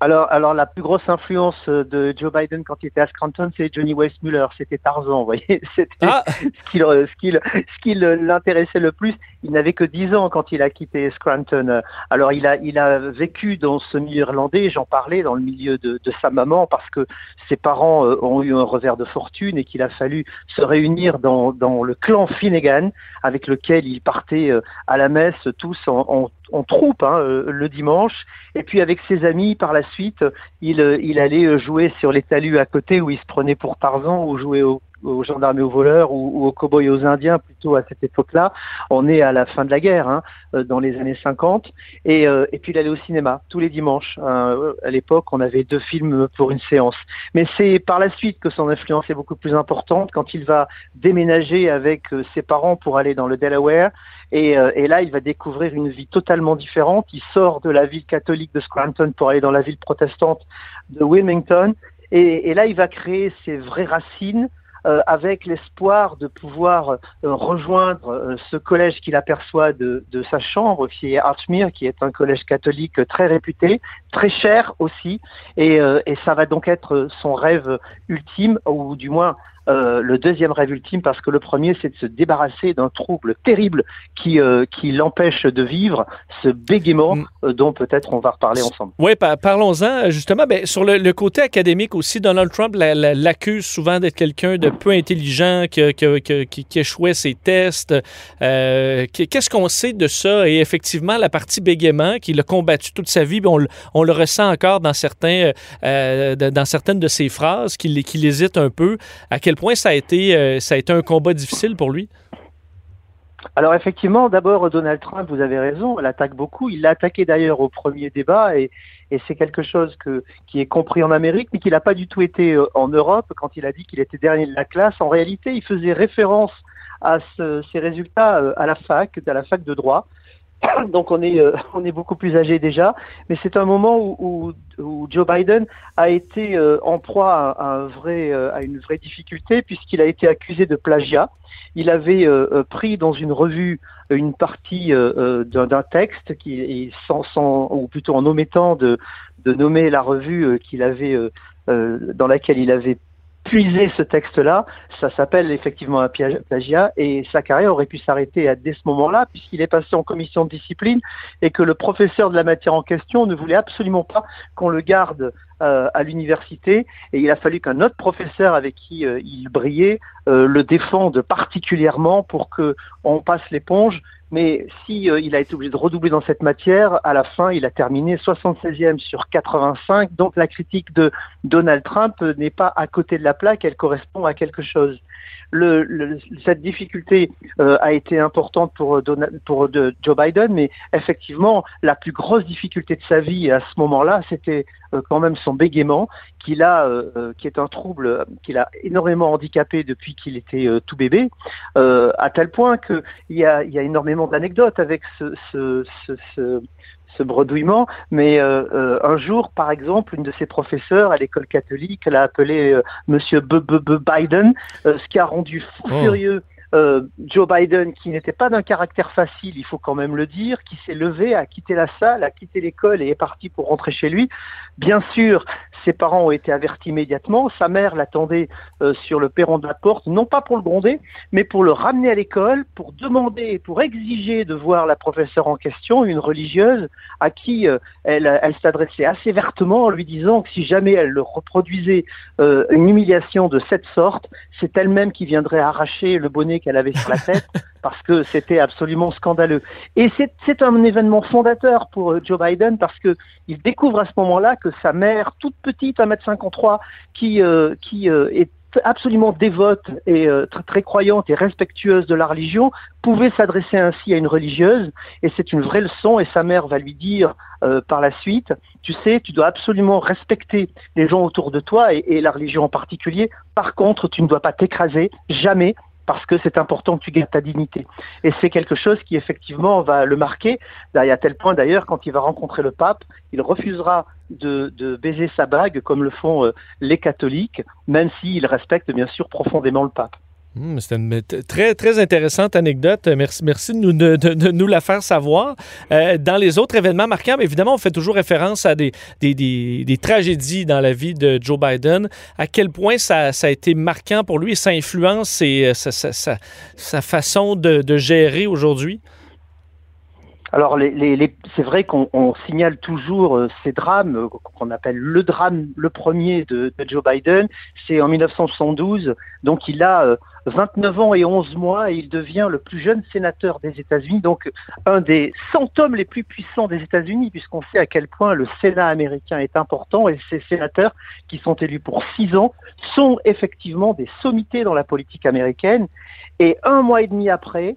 alors, alors la plus grosse influence de Joe Biden quand il était à Scranton, c'est Johnny Weissmuller. C'était Tarzan, [laughs] vous voyez. C'était Ah. ce qui, le- ce qui, le- ce qui le- l'intéressait le plus. Il n'avait que 10 ans quand il a quitté Scranton. Alors, il a, il a vécu dans ce milieu irlandais. J'en parlais dans le milieu de, de sa maman parce que ses parents euh, ont eu un revers de fortune et qu'il a fallu se réunir dans, dans le clan Finnegan avec lequel il partait euh, à la messe tous en, en, en troupe hein, euh, le dimanche. Et puis avec ses amis, par la suite, il, euh, il allait euh, jouer sur les talus à côté où il se prenait pour Tarzan ou jouer au- aux gendarmes et aux voleurs ou, ou aux cow-boys et aux indiens plutôt à cette époque-là. On est à la fin de la guerre, hein, euh, dans les années 50. Et, euh, et puis il allait au cinéma tous les dimanches. Euh, à l'époque, on avait deux films pour une séance. Mais c'est par la suite que son influence est beaucoup plus importante quand il va déménager avec euh, ses parents pour aller dans le Delaware. Et, euh, et là, il va découvrir une vie totalement différente. Il sort de la ville catholique de Scranton pour aller dans la ville protestante de Wilmington. Et, et là, il va créer ses vraies racines avec l'espoir de pouvoir euh, rejoindre euh, ce collège qu'il aperçoit de, sa chambre, qui est Archmere, qui est un collège catholique très réputé, très cher aussi. Euh, et ça va donc être son rêve ultime, ou du moins euh, le deuxième rêve ultime, parce que le premier, c'est de se débarrasser d'un trouble terrible qui, euh, qui l'empêche de vivre, ce bégaiement Mm. euh, dont peut-être on va reparler ensemble. Oui, parlons-en. Justement, ben, sur le, le côté académique aussi, Donald Trump la- la- l'accuse souvent d'être quelqu'un de peu intelligent, que- que- que- qui, qui échouait ses tests. Qu- Qu'est-ce qu'on sait de ça? Et effectivement, la partie bégaiement, qu'il a combattu toute sa vie, ben, on, le- on le ressent encore dans, certains, dans certaines de ses phrases, qu'il qu'il hésite un peu. À quel point ça a été, euh, ça a été un combat difficile pour lui? Alors effectivement, d'abord Donald Trump, vous avez raison, l'attaque beaucoup. Il l'a attaqué d'ailleurs au premier débat et, c'est quelque chose que, qui est compris en Amérique, mais qui n'a pas du tout été euh, en Europe quand il a dit qu'il était dernier de la classe. En réalité, il faisait référence à ce- ces résultats euh, à la fac, à la fac de droit. [coughs] Donc on est, euh, on est beaucoup plus âgé déjà, mais c'est un moment où, où, où Joe Biden a été euh, en proie à, un vrai, euh, à une vraie difficulté puisqu'il a été accusé de plagiat. Il avait euh, euh, pris dans une revue une partie d'un d'un texte qui, sans, sans, ou plutôt en omettant de, de nommer la revue qu'il avait, dans laquelle il avait puisé ce texte-là. Ça s'appelle effectivement un plagiat et sa carrière aurait pu s'arrêter à- dès ce moment-là puisqu'il est passé en commission de discipline et que le professeur de la matière en question ne voulait absolument pas qu'on le garde euh, à l'université et il a fallu qu'un autre professeur avec qui euh, il brillait euh, le défende particulièrement pour que on passe l'éponge. Mais si euh, il a été obligé de redoubler dans cette matière, à la fin, il a terminé 76e sur 85. Donc la critique de Donald Trump n'est pas à côté de la plaque, elle correspond à quelque chose. Le, le- cette difficulté euh, a été importante pour, euh, Joe Biden, mais effectivement, la plus grosse difficulté de sa vie à ce moment-là, c'était quand même son bégaiement, qu'il a, qui est un trouble qu'il a énormément handicapé depuis qu'il était tout bébé, à tel point qu'il y a énormément d'anecdotes avec ce, ce, ce, ce, ce bredouillement. Mais euh, euh, un jour, par exemple, une de ses professeurs à l'école catholique l'a appelé euh, Monsieur B -B -B Biden, ce qui a rendu fou Oh. furieux euh, Joe Biden, qui n'était pas d'un caractère facile, il faut quand même le dire, qui s'est levé, a quitté la salle, a quitté l'école et est parti pour rentrer chez lui. Bien sûr, ses parents ont été avertis immédiatement. Sa mère l'attendait euh, sur le perron de la porte, non pas pour le gronder, mais pour le ramener à l'école, pour demander, pour exiger de voir la professeure en question, une religieuse, à qui euh, elle, elle s'adressait assez vertement en lui disant que si jamais elle le reproduisait euh, une humiliation de cette sorte, c'est elle-même qui viendrait arracher le bonnet qu'elle avait sur la tête [laughs] parce que c'était absolument scandaleux. Et c'est un événement fondateur pour euh, Joe Biden parce que il découvre à ce moment-là que sa mère, toute petite, 1m53, qui, euh, qui euh, est absolument dévote et très, très croyante et respectueuse de la religion, pouvait s'adresser ainsi à une religieuse, et c'est une vraie leçon, et sa mère va lui dire par la suite, tu sais, tu dois absolument respecter les gens autour de toi, et la religion en particulier, par contre, tu ne dois pas t'écraser, jamais, parce que c'est important que tu gardes ta dignité. Et c'est quelque chose qui effectivement va le marquer, à tel point d'ailleurs, quand il va rencontrer le pape, il refusera de, baiser sa bague comme le font euh, les catholiques, même s'il respecte bien sûr profondément le pape. Hmm, c'est une très, très intéressante anecdote. Merci, merci de, nous, la faire savoir. Euh, dans les autres événements marquants, évidemment, on fait toujours référence à des, des, des, tragédies dans la vie de Joe Biden. À quel point ça, a été marquant pour lui et ça influence et sa, sa, façon de gérer aujourd'hui? Alors, les, les, c'est vrai qu'on signale toujours euh, ces drames euh, qu'on appelle le drame, le premier de, Joe Biden. C'est en 1972, donc il a 29 euh, ans et 11 mois et il devient le plus jeune sénateur des États-Unis, donc un des 100 hommes les plus puissants des États-Unis, puisqu'on sait à quel point le Sénat américain est important et ces sénateurs qui sont élus pour 6 ans sont effectivement des sommités dans la politique américaine. Et un mois et demi après,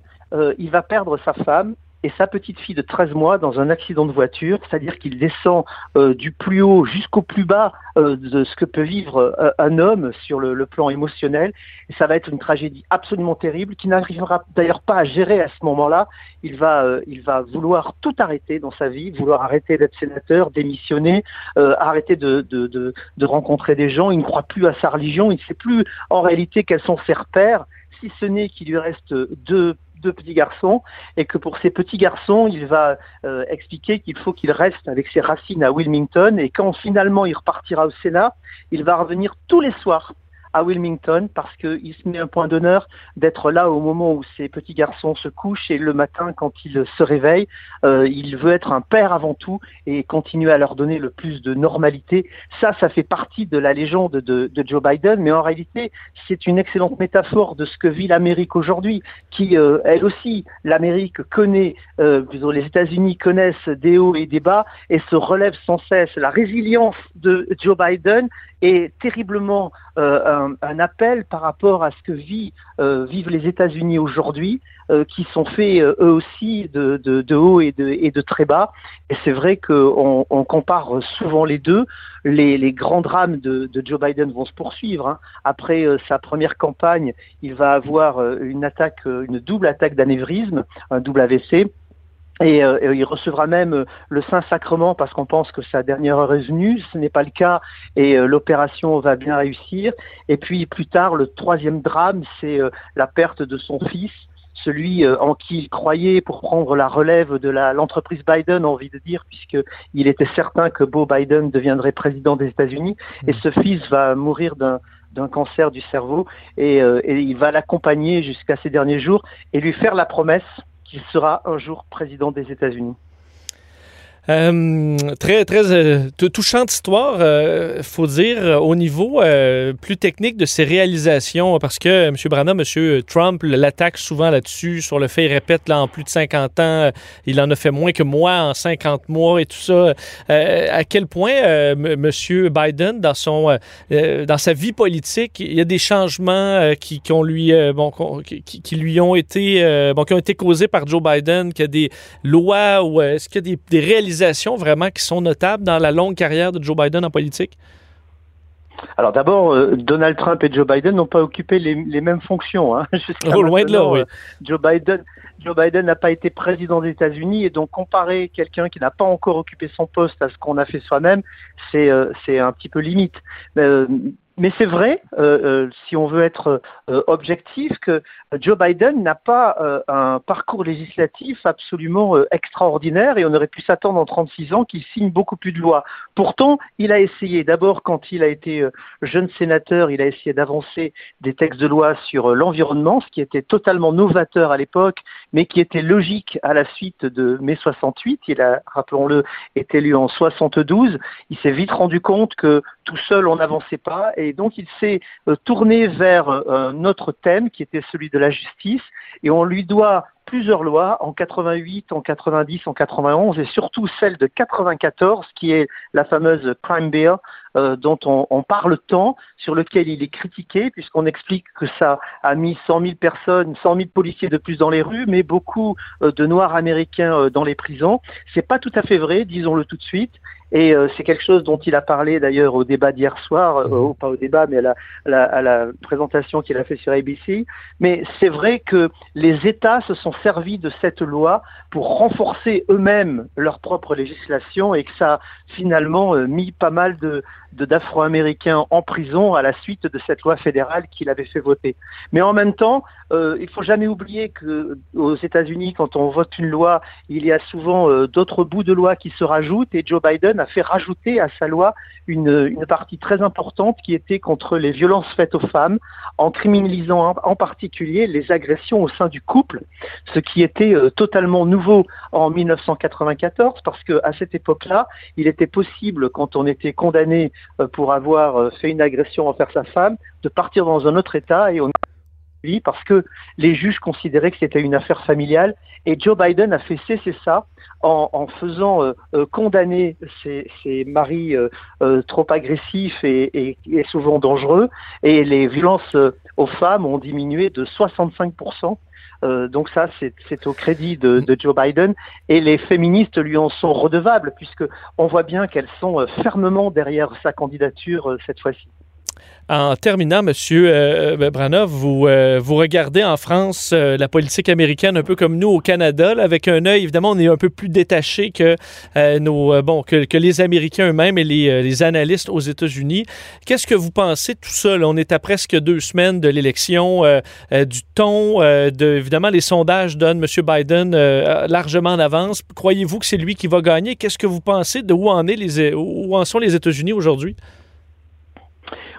il va perdre sa femme et sa petite fille de 13 mois dans un accident de voiture, c'est-à-dire qu'il descend euh, du plus haut jusqu'au plus bas euh, de ce que peut vivre euh, un homme sur le, plan émotionnel. Et ça va être une tragédie absolument terrible qui n'arrivera d'ailleurs pas à gérer à ce moment-là. Il va, il va vouloir tout arrêter dans sa vie, vouloir arrêter d'être sénateur, démissionner, arrêter de, de rencontrer des gens. Il ne croit plus à sa religion, il ne sait plus en réalité quels sont ses repères, si ce n'est qu'il lui reste deux deux petits garçons et que pour ces petits garçons, il va euh, expliquer qu'il faut qu'il reste avec ses racines à Wilmington et quand finalement il repartira au Sénat, il va revenir tous les soirs à Wilmington parce qu'il se met un point d'honneur d'être là au moment où ses petits garçons se couchent et le matin quand ils se réveillent, euh, il veut être un père avant tout et continuer à leur donner le plus de normalité. Ça, ça fait partie de la légende de, de Joe Biden, mais en réalité, c'est une excellente métaphore de ce que vit l'Amérique aujourd'hui, qui, euh, elle aussi, l'Amérique connaît, euh, les États-Unis connaissent des hauts et des bas et se relève sans cesse. La résilience de Joe Biden est terriblement euh, un, appel par rapport à ce que vit, euh, vivent les États-Unis aujourd'hui, euh, qui sont faits eux aussi de, de, haut et de, et de, très bas. Et c'est vrai qu'on on compare souvent les deux. Les, les grands drames de, de, Joe Biden vont se poursuivre. Hein. Après sa première campagne, il va avoir une attaque, une double attaque d'anévrisme, un double AVC. Euh, et, il recevra même euh, le Saint-Sacrement parce qu'on pense que sa dernière heure est venue. Ce n'est pas le cas et euh, l'opération va bien réussir. Et puis plus tard, le troisième drame, c'est la perte de son fils, celui en qui il croyait pour prendre la relève de l'entreprise Biden, envie de dire, puisqu'il était certain que Beau Biden deviendrait président des États-Unis. Et ce fils va mourir d'un cancer du cerveau et, et il va l'accompagner jusqu'à ses derniers jours et lui faire la promesse qu'il sera un jour président des États-Unis. Euh, très, très euh, touchante histoire, euh, faut dire, au niveau plus technique de ses réalisations, parce que M. Branham, M. Trump l'attaque souvent là-dessus, sur le fait, il répète, là, en plus de 50 ans, il en a fait moins que moi en 50 mois et tout ça. à quel point M. Biden, dans, son, dans sa vie politique, il y a des changements qui, ont lui, bon, qui, lui ont été, bon, qui ont été causés par Joe Biden, qu'il y a des lois ou est-ce qu'il y a des réalisations vraiment qui sont notables dans la longue carrière de Joe Biden en politique? Alors d'abord, euh, Donald Trump et Joe Biden n'ont pas occupé les, mêmes fonctions. Hein, [laughs] oh, loin de là, oui. Euh, Joe Biden, Joe Biden n'a pas été président des États-Unis et donc comparer quelqu'un qui n'a pas encore occupé son poste à ce qu'on a fait soi-même, c'est euh, c'est un petit peu limite mais c'est vrai, euh, euh, si on veut être euh, objectif, que Joe Biden n'a pas un parcours législatif absolument extraordinaire et on aurait pu s'attendre en 36 ans qu'il signe beaucoup plus de lois. Pourtant, il a essayé, d'abord quand il a été jeune sénateur, il a essayé d'avancer des textes de loi sur l'environnement, ce qui était totalement novateur à l'époque, mais qui était logique à la suite de mai 68. Il a, rappelons-le, été élu en 72. Il s'est vite rendu compte que tout seul on n'avançait pas et donc il s'est euh, tourné vers euh, un autre thème qui était celui de la justice. Et on lui doit plusieurs lois en 88, en 90, en 91 et surtout celle de 94 qui est la fameuse Crime Bill euh, dont on, parle tant, sur lequel il est critiqué puisqu'on explique que ça a mis 100 000 personnes, 100 000 policiers de plus dans les rues, mais beaucoup de Noirs américains dans les prisons. C'est pas tout à fait vrai, disons-le tout de suite. Et euh, c'est quelque chose dont il a parlé d'ailleurs au débat d'hier soir, euh, mhm. pas au débat, mais à la, à la présentation qu'il a fait sur ABC. Mais c'est vrai que les États se sont servis de cette loi pour renforcer eux-mêmes leur propre législation et que ça a finalement euh, mis pas mal de, d'Afro-Américains en prison à la suite de cette loi fédérale qu'il avait fait voter. Mais en même temps, euh, il faut jamais oublier que aux États-Unis, quand on vote une loi, il y a souvent euh, d'autres bouts de loi qui se rajoutent et Joe Biden a fait rajouter à sa loi une, une partie très importante qui était contre les violences faites aux femmes, en criminalisant en, particulier les agressions au sein du couple, ce qui était euh, totalement nouveau en 1994 parce que à cette époque-là, il était possible quand on était condamné pour avoir euh, fait une agression envers sa femme de partir dans un autre État et on parce que les juges considéraient que c'était une affaire familiale et Joe Biden a fait cesser ça en, faisant euh, euh, condamner ces, maris euh, trop agressifs et, souvent dangereux et les violences aux femmes ont diminué de 65%. Donc ça, c'est au crédit de, de, Joe Biden et les féministes lui en sont redevables puisque on voit bien qu'elles sont fermement derrière sa candidature cette fois-ci. En terminant, Monsieur euh, euh Branov, vous, euh, vous regardez en France euh, la politique américaine un peu comme nous au Canada, avec un œil, évidemment, on est un peu plus détaché que, nos, bon, que, que, les Américains eux-mêmes et les, les, analystes aux États-Unis. Qu'est-ce que vous pensez de tout ça? On est à presque deux semaines de l'élection, du ton, de, évidemment, les sondages donnent M. Biden largement en avance. Croyez-vous que c'est lui qui va gagner? Qu'est-ce que vous pensez de où en, est les, où en sont les États-Unis aujourd'hui?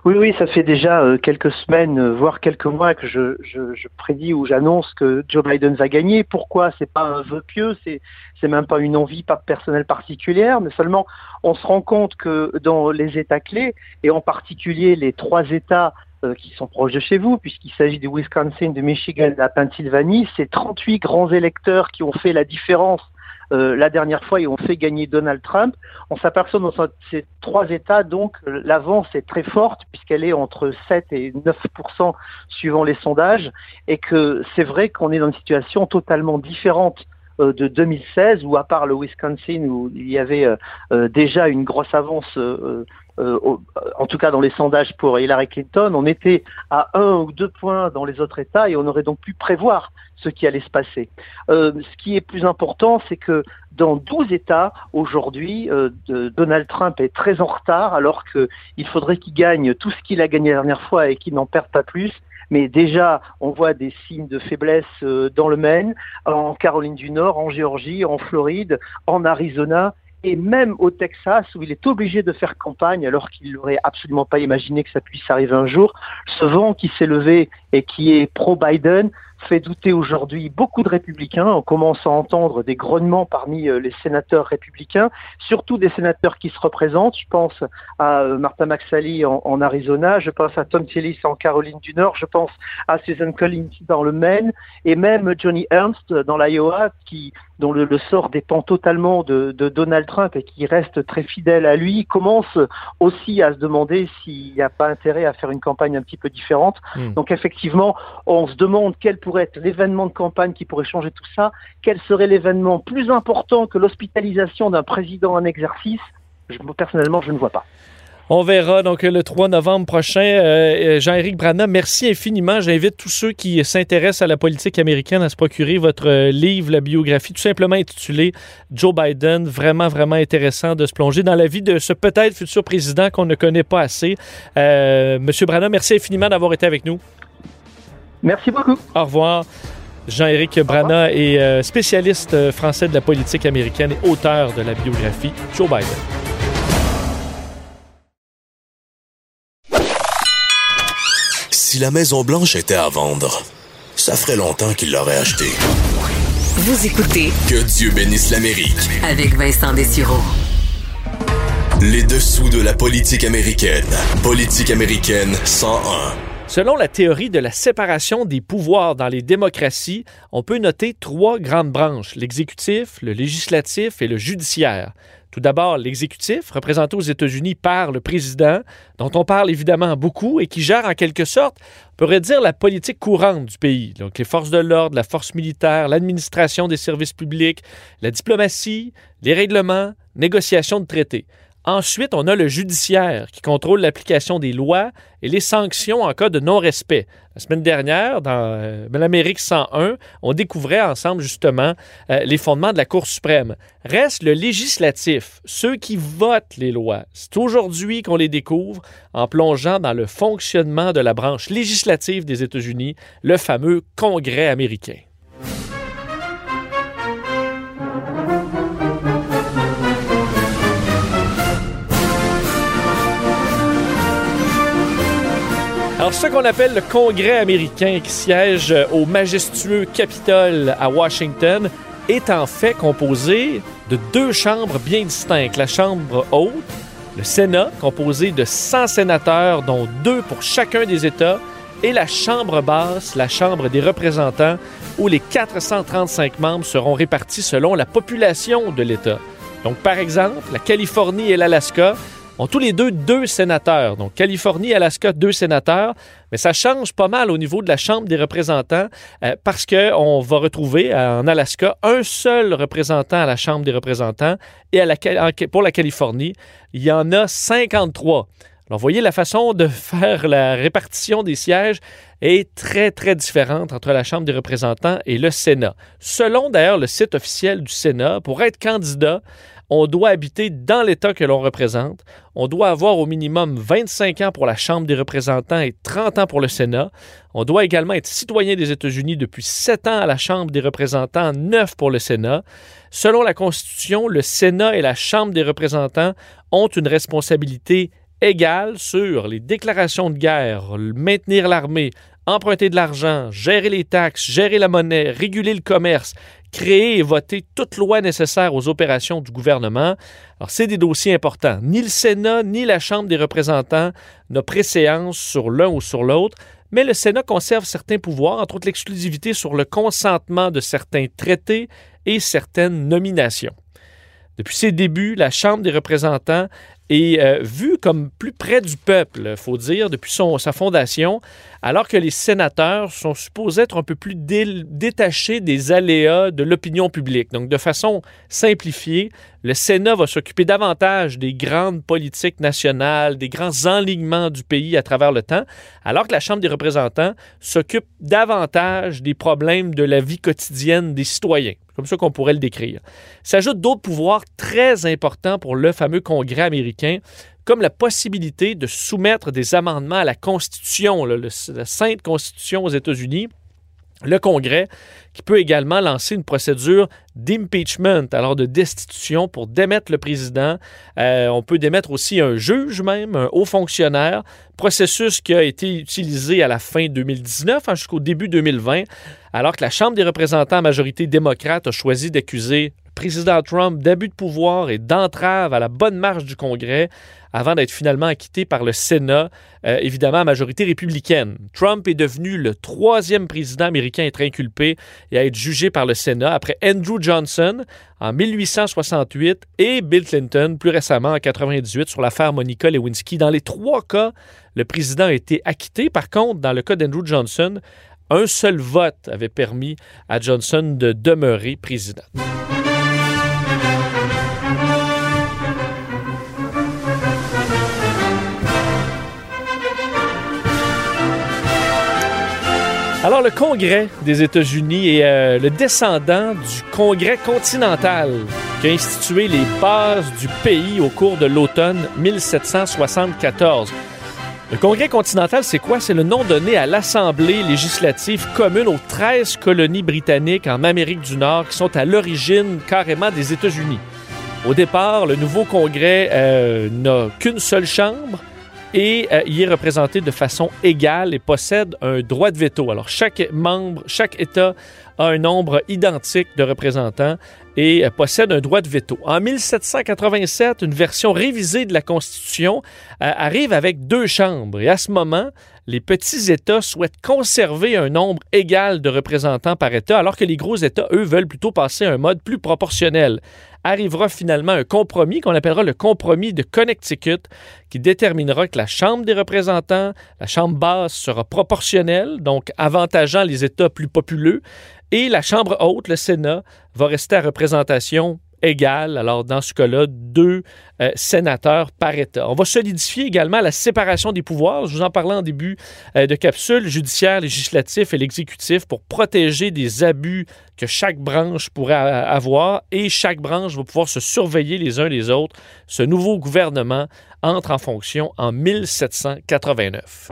Oui, oui, ça fait déjà euh, quelques semaines, euh, voire quelques mois que je, je, prédis ou j'annonce que Joe Biden va gagner. Pourquoi? C'est pas un vœu pieux, c'est c'est même pas une envie pas personnelle particulière, mais seulement on se rend compte que dans les États clés et en particulier les trois États euh, qui sont proches de chez vous, puisqu'il s'agit du Wisconsin, de Michigan, de la Pennsylvanie, c'est 38 grands électeurs qui ont fait la différence euh, la dernière fois, ils ont fait gagner Donald Trump. On s'aperçoit dans ces trois États, donc, l'avance est très forte puisqu'elle est entre 7 et 9% suivant les sondages, et que c'est vrai qu'on est dans une situation totalement différente euh, de 2016 où à part le Wisconsin où il y avait euh, déjà une grosse avance euh, en tout cas dans les sondages pour Hillary Clinton, on était à un ou deux points dans les autres États et on aurait donc pu prévoir ce qui allait se passer. Euh, ce qui est plus important, c'est que dans 12 États aujourd'hui, euh, Donald Trump est très en retard alors qu'il faudrait qu'il gagne tout ce qu'il a gagné la dernière fois et qu'il n'en perde pas plus. Mais déjà, on voit des signes de faiblesse dans le Maine, en Caroline du Nord, en Géorgie, en Floride, en Arizona et même au Texas, où il est obligé de faire campagne alors qu'il n'aurait absolument pas imaginé que ça puisse arriver un jour, ce vent qui s'est levé et qui est pro-Biden fait douter aujourd'hui beaucoup de républicains. On commence à entendre des grognements parmi euh, les sénateurs républicains, surtout des sénateurs qui se représentent. Je pense à euh, Martha McSally en, Arizona, je pense à Tom Tillis en Caroline du Nord, je pense à Susan Collins dans le Maine, et même Johnny Ernst dans l'Iowa, qui dont le, sort dépend totalement de, Donald Trump et qui reste très fidèle à lui, commence aussi à se demander s'il n'y a pas intérêt à faire une campagne un petit peu différente. Hmm. Donc effectivement, on se demande quel pourrait être l'événement de campagne qui pourrait changer tout ça, quel serait l'événement plus important que l'hospitalisation d'un président en exercice Personnellement, je ne vois pas. On verra donc le 3 novembre prochain. Euh, Jean-Éric Brana, merci infiniment. J'invite tous ceux qui s'intéressent à la politique américaine à se procurer votre euh, livre, la biographie, tout simplement intitulé Joe Biden. Vraiment, vraiment intéressant de se plonger dans la vie de ce peut-être futur président qu'on ne connaît pas assez. Euh, Monsieur Brana, merci infiniment d'avoir été avec nous. Merci beaucoup. Au revoir. Jean-Éric Brana est euh, spécialiste euh, français de la politique américaine et auteur de la biographie Joe Biden. Si la Maison Blanche était à vendre, ça ferait longtemps qu'il l'aurait achetée. Vous écoutez Que Dieu bénisse l'Amérique avec Vincent Dessureau. Les dessous de la politique américaine. Politique américaine 101. Selon la théorie de la séparation des pouvoirs dans les démocraties, on peut noter trois grandes branches, l'exécutif, le législatif et le judiciaire. Tout d'abord, l'exécutif, représenté aux États-Unis par le président, dont on parle évidemment beaucoup et qui gère en quelque sorte, on pourrait dire, la politique courante du pays. Donc les forces de l'ordre, la force militaire, l'administration des services publics, la diplomatie, les règlements, négociation de traités. Ensuite, on a le judiciaire qui contrôle l'application des lois et les sanctions en cas de non-respect. La semaine dernière, dans euh, l'Amérique 101, on découvrait ensemble justement euh, les fondements de la Cour suprême. Reste le législatif, ceux qui votent les lois. C'est aujourd'hui qu'on les découvre en plongeant dans le fonctionnement de la branche législative des États-Unis, le fameux Congrès américain. Ce qu'on appelle le Congrès américain qui siège au majestueux Capitole à Washington est en fait composé de deux chambres bien distinctes. La Chambre haute, le Sénat, composé de 100 sénateurs, dont deux pour chacun des États, et la Chambre basse, la Chambre des représentants, où les 435 membres seront répartis selon la population de l'État. Donc, par exemple, la Californie et l'Alaska ont tous les deux deux sénateurs. Donc, Californie, Alaska, deux sénateurs. Mais ça change pas mal au niveau de la Chambre des représentants euh, parce qu'on va retrouver euh, en Alaska un seul représentant à la Chambre des représentants et pour la Californie, il y en a 53. Alors, vous voyez, la façon de [laughs] faire la répartition des sièges est très, très différente entre la Chambre des représentants et le Sénat. Selon d'ailleurs le site officiel du Sénat, pour être candidat, on doit habiter dans l'État que l'on représente. On doit avoir au minimum 25 ans pour la Chambre des représentants et 30 ans pour le Sénat. On doit également être citoyen des États-Unis depuis 7 ans à la Chambre des représentants, 9 pour le Sénat. Selon la Constitution, le Sénat et la Chambre des représentants ont une responsabilité égale sur les déclarations de guerre, maintenir l'armée, emprunter de l'argent, gérer les taxes, gérer la monnaie, réguler le commerce, créer et voter toute loi nécessaire aux opérations du gouvernement. Alors, c'est des dossiers importants. Ni le Sénat ni la Chambre des représentants n'ont préséance sur l'un ou sur l'autre, mais le Sénat conserve certains pouvoirs, entre autres l'exclusivité sur le consentement de certains traités et certaines nominations. Depuis ses débuts, la Chambre des représentants est euh, vue comme plus près du peuple, faut dire, depuis sa fondation, alors que les sénateurs sont supposés être un peu plus détachés des aléas de l'opinion publique. Donc, de façon simplifiée, le Sénat va s'occuper davantage des grandes politiques nationales, des grands enlignements du pays à travers le temps, alors que la Chambre des représentants s'occupe davantage des problèmes de la vie quotidienne des citoyens comme ça qu'on pourrait le décrire. S'ajoutent d'autres pouvoirs très importants pour le fameux Congrès américain, comme la possibilité de soumettre des amendements à la Constitution, la Sainte Constitution aux États-Unis, le Congrès qui peut également lancer une procédure d'impeachment, alors de destitution pour démettre le président. Euh, on peut démettre aussi un juge même, un haut fonctionnaire, processus qui a été utilisé à la fin 2019 hein, jusqu'au début 2020, alors que la Chambre des représentants à majorité démocrate a choisi d'accuser le président Trump d'abus de pouvoir et d'entrave à la bonne marche du Congrès avant d'être finalement acquitté par le Sénat, euh, évidemment à majorité républicaine. Trump est devenu le troisième président américain à être inculpé et à être jugé par le Sénat après Andrew Johnson en 1868 et Bill Clinton plus récemment en 1998 sur l'affaire Monica Lewinsky. Dans les trois cas, le président a été acquitté. Par contre, dans le cas d'Andrew Johnson, un seul vote avait permis à Johnson de demeurer président. Alors, le Congrès des États-Unis est euh, le descendant du Congrès continental qui a institué les bases du pays au cours de l'automne 1774. Le Congrès continental, c'est quoi? C'est le nom donné à l'Assemblée législative commune aux 13 colonies britanniques en Amérique du Nord qui sont à l'origine carrément des États-Unis. Au départ, le nouveau Congrès euh, n'a qu'une seule chambre, et euh, il est représenté de façon égale et possède un droit de veto. Alors chaque membre, chaque État a un nombre identique de représentants et euh, possède un droit de veto. En 1787, une version révisée de la Constitution euh, arrive avec deux chambres et à ce moment, les petits États souhaitent conserver un nombre égal de représentants par État, alors que les gros États, eux, veulent plutôt passer à un mode plus proportionnel. Arrivera finalement un compromis qu'on appellera le compromis de Connecticut, qui déterminera que la Chambre des représentants, la Chambre basse, sera proportionnelle, donc avantageant les États plus populeux, et la Chambre haute, le Sénat, va rester à représentation Alors, dans ce cas-là, deux euh, sénateurs par État. On va solidifier également la séparation des pouvoirs. Je vous en parlais en début euh, de capsule, judiciaire, législatif et l'exécutif pour protéger des abus que chaque branche pourrait avoir et chaque branche va pouvoir se surveiller les uns les autres. Ce nouveau gouvernement entre en fonction en 1789.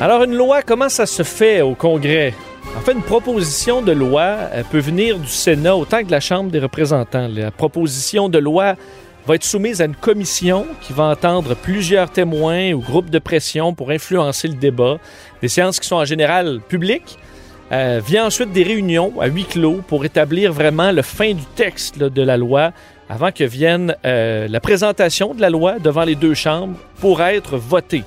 Alors une loi, comment ça se fait au Congrès? En fait, une proposition de loi peut venir du Sénat autant que de la Chambre des représentants. La proposition de loi va être soumise à une commission qui va entendre plusieurs témoins ou groupes de pression pour influencer le débat. Des séances qui sont en général publiques. Euh, vient ensuite des réunions à huis clos pour établir vraiment le fin du texte de la loi avant que vienne euh, la présentation de la loi devant les deux chambres pour être votée.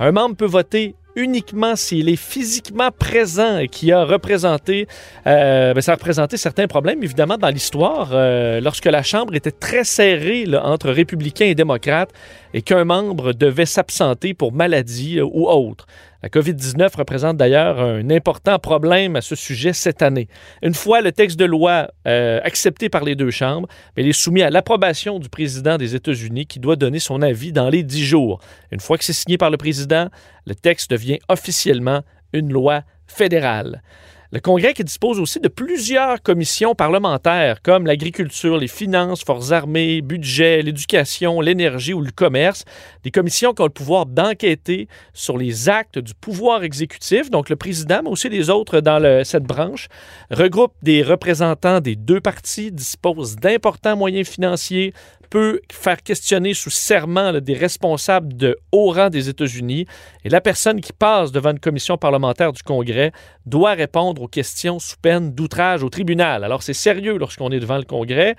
Un membre peut voter uniquement s'il est physiquement présent et qui a représenté, euh, ben, ça a représenté certains problèmes, évidemment, dans l'histoire, euh, lorsque la Chambre était très serrée entre républicains et démocrates et qu'un membre devait s'absenter pour maladie euh, ou autre. La COVID-19 représente d'ailleurs un important problème à ce sujet cette année. Une fois le texte de loi euh, accepté par les deux chambres, il est soumis à l'approbation du président des États-Unis qui doit donner son avis dans les dix jours. Une fois que c'est signé par le président, le texte devient officiellement une loi fédérale. Le Congrès qui dispose aussi de plusieurs commissions parlementaires comme l'agriculture, les finances, forces armées, budget, l'éducation, l'énergie ou le commerce, des commissions qui ont le pouvoir d'enquêter sur les actes du pouvoir exécutif, donc le président, mais aussi les autres dans cette branche, regroupent des représentants des deux partis, disposent d'importants moyens financiers, peut faire questionner sous serment des responsables de haut rang des États-Unis et la personne qui passe devant une commission parlementaire du Congrès doit répondre aux questions sous peine d'outrage au tribunal. Alors c'est sérieux lorsqu'on est devant le Congrès.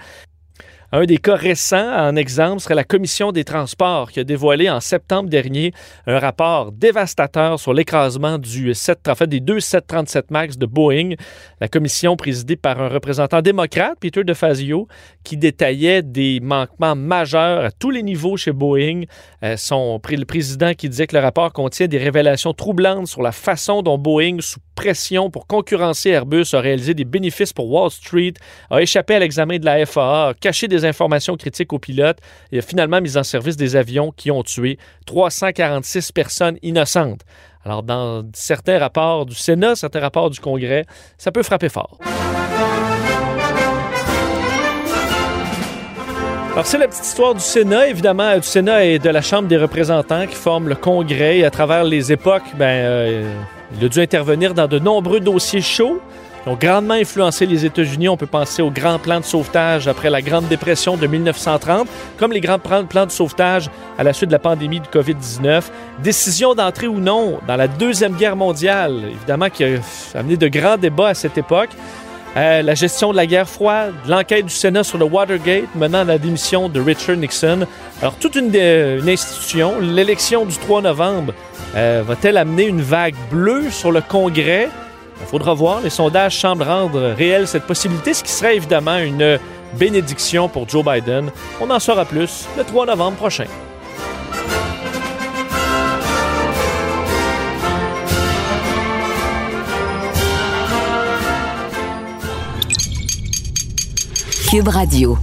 Un des cas récents, en exemple, serait la Commission des transports qui a dévoilé en septembre dernier un rapport dévastateur sur l'écrasement du 7, en fait, des deux 737 MAX de Boeing. La commission présidée par un représentant démocrate, Peter DeFazio, qui détaillait des manquements majeurs à tous les niveaux chez Boeing. Euh, son, le président qui disait que le rapport contient des révélations troublantes sur la façon dont Boeing, sous pression pour concurrencer Airbus, a réalisé des bénéfices pour Wall Street, a échappé à l'examen de la FAA, a caché des informations critiques aux pilotes et a finalement mis en service des avions qui ont tué 346 personnes innocentes. Alors, dans certains rapports du Sénat, certains rapports du Congrès, ça peut frapper fort. Alors, c'est la petite histoire du Sénat, évidemment, du Sénat et de la Chambre des représentants qui forment le Congrès. Et à travers les époques, ben, euh, il a dû intervenir dans de nombreux dossiers chauds ont grandement influencé les États-Unis. On peut penser aux grands plans de sauvetage après la Grande Dépression de 1930, comme les grands plans de sauvetage à la suite de la pandémie de COVID-19. Décision d'entrer ou non dans la Deuxième Guerre mondiale, évidemment, qui a amené de grands débats à cette époque. Euh, la gestion de la guerre froide, l'enquête du Sénat sur le Watergate menant à la démission de Richard Nixon. Alors, toute une, une institution, l'élection du 3 novembre, euh, va-t-elle amener une vague bleue sur le Congrès? Il faudra voir. Les sondages semblent rendre réelle cette possibilité, ce qui serait évidemment une bénédiction pour Joe Biden. On en saura plus le 3 novembre prochain. Cube Radio.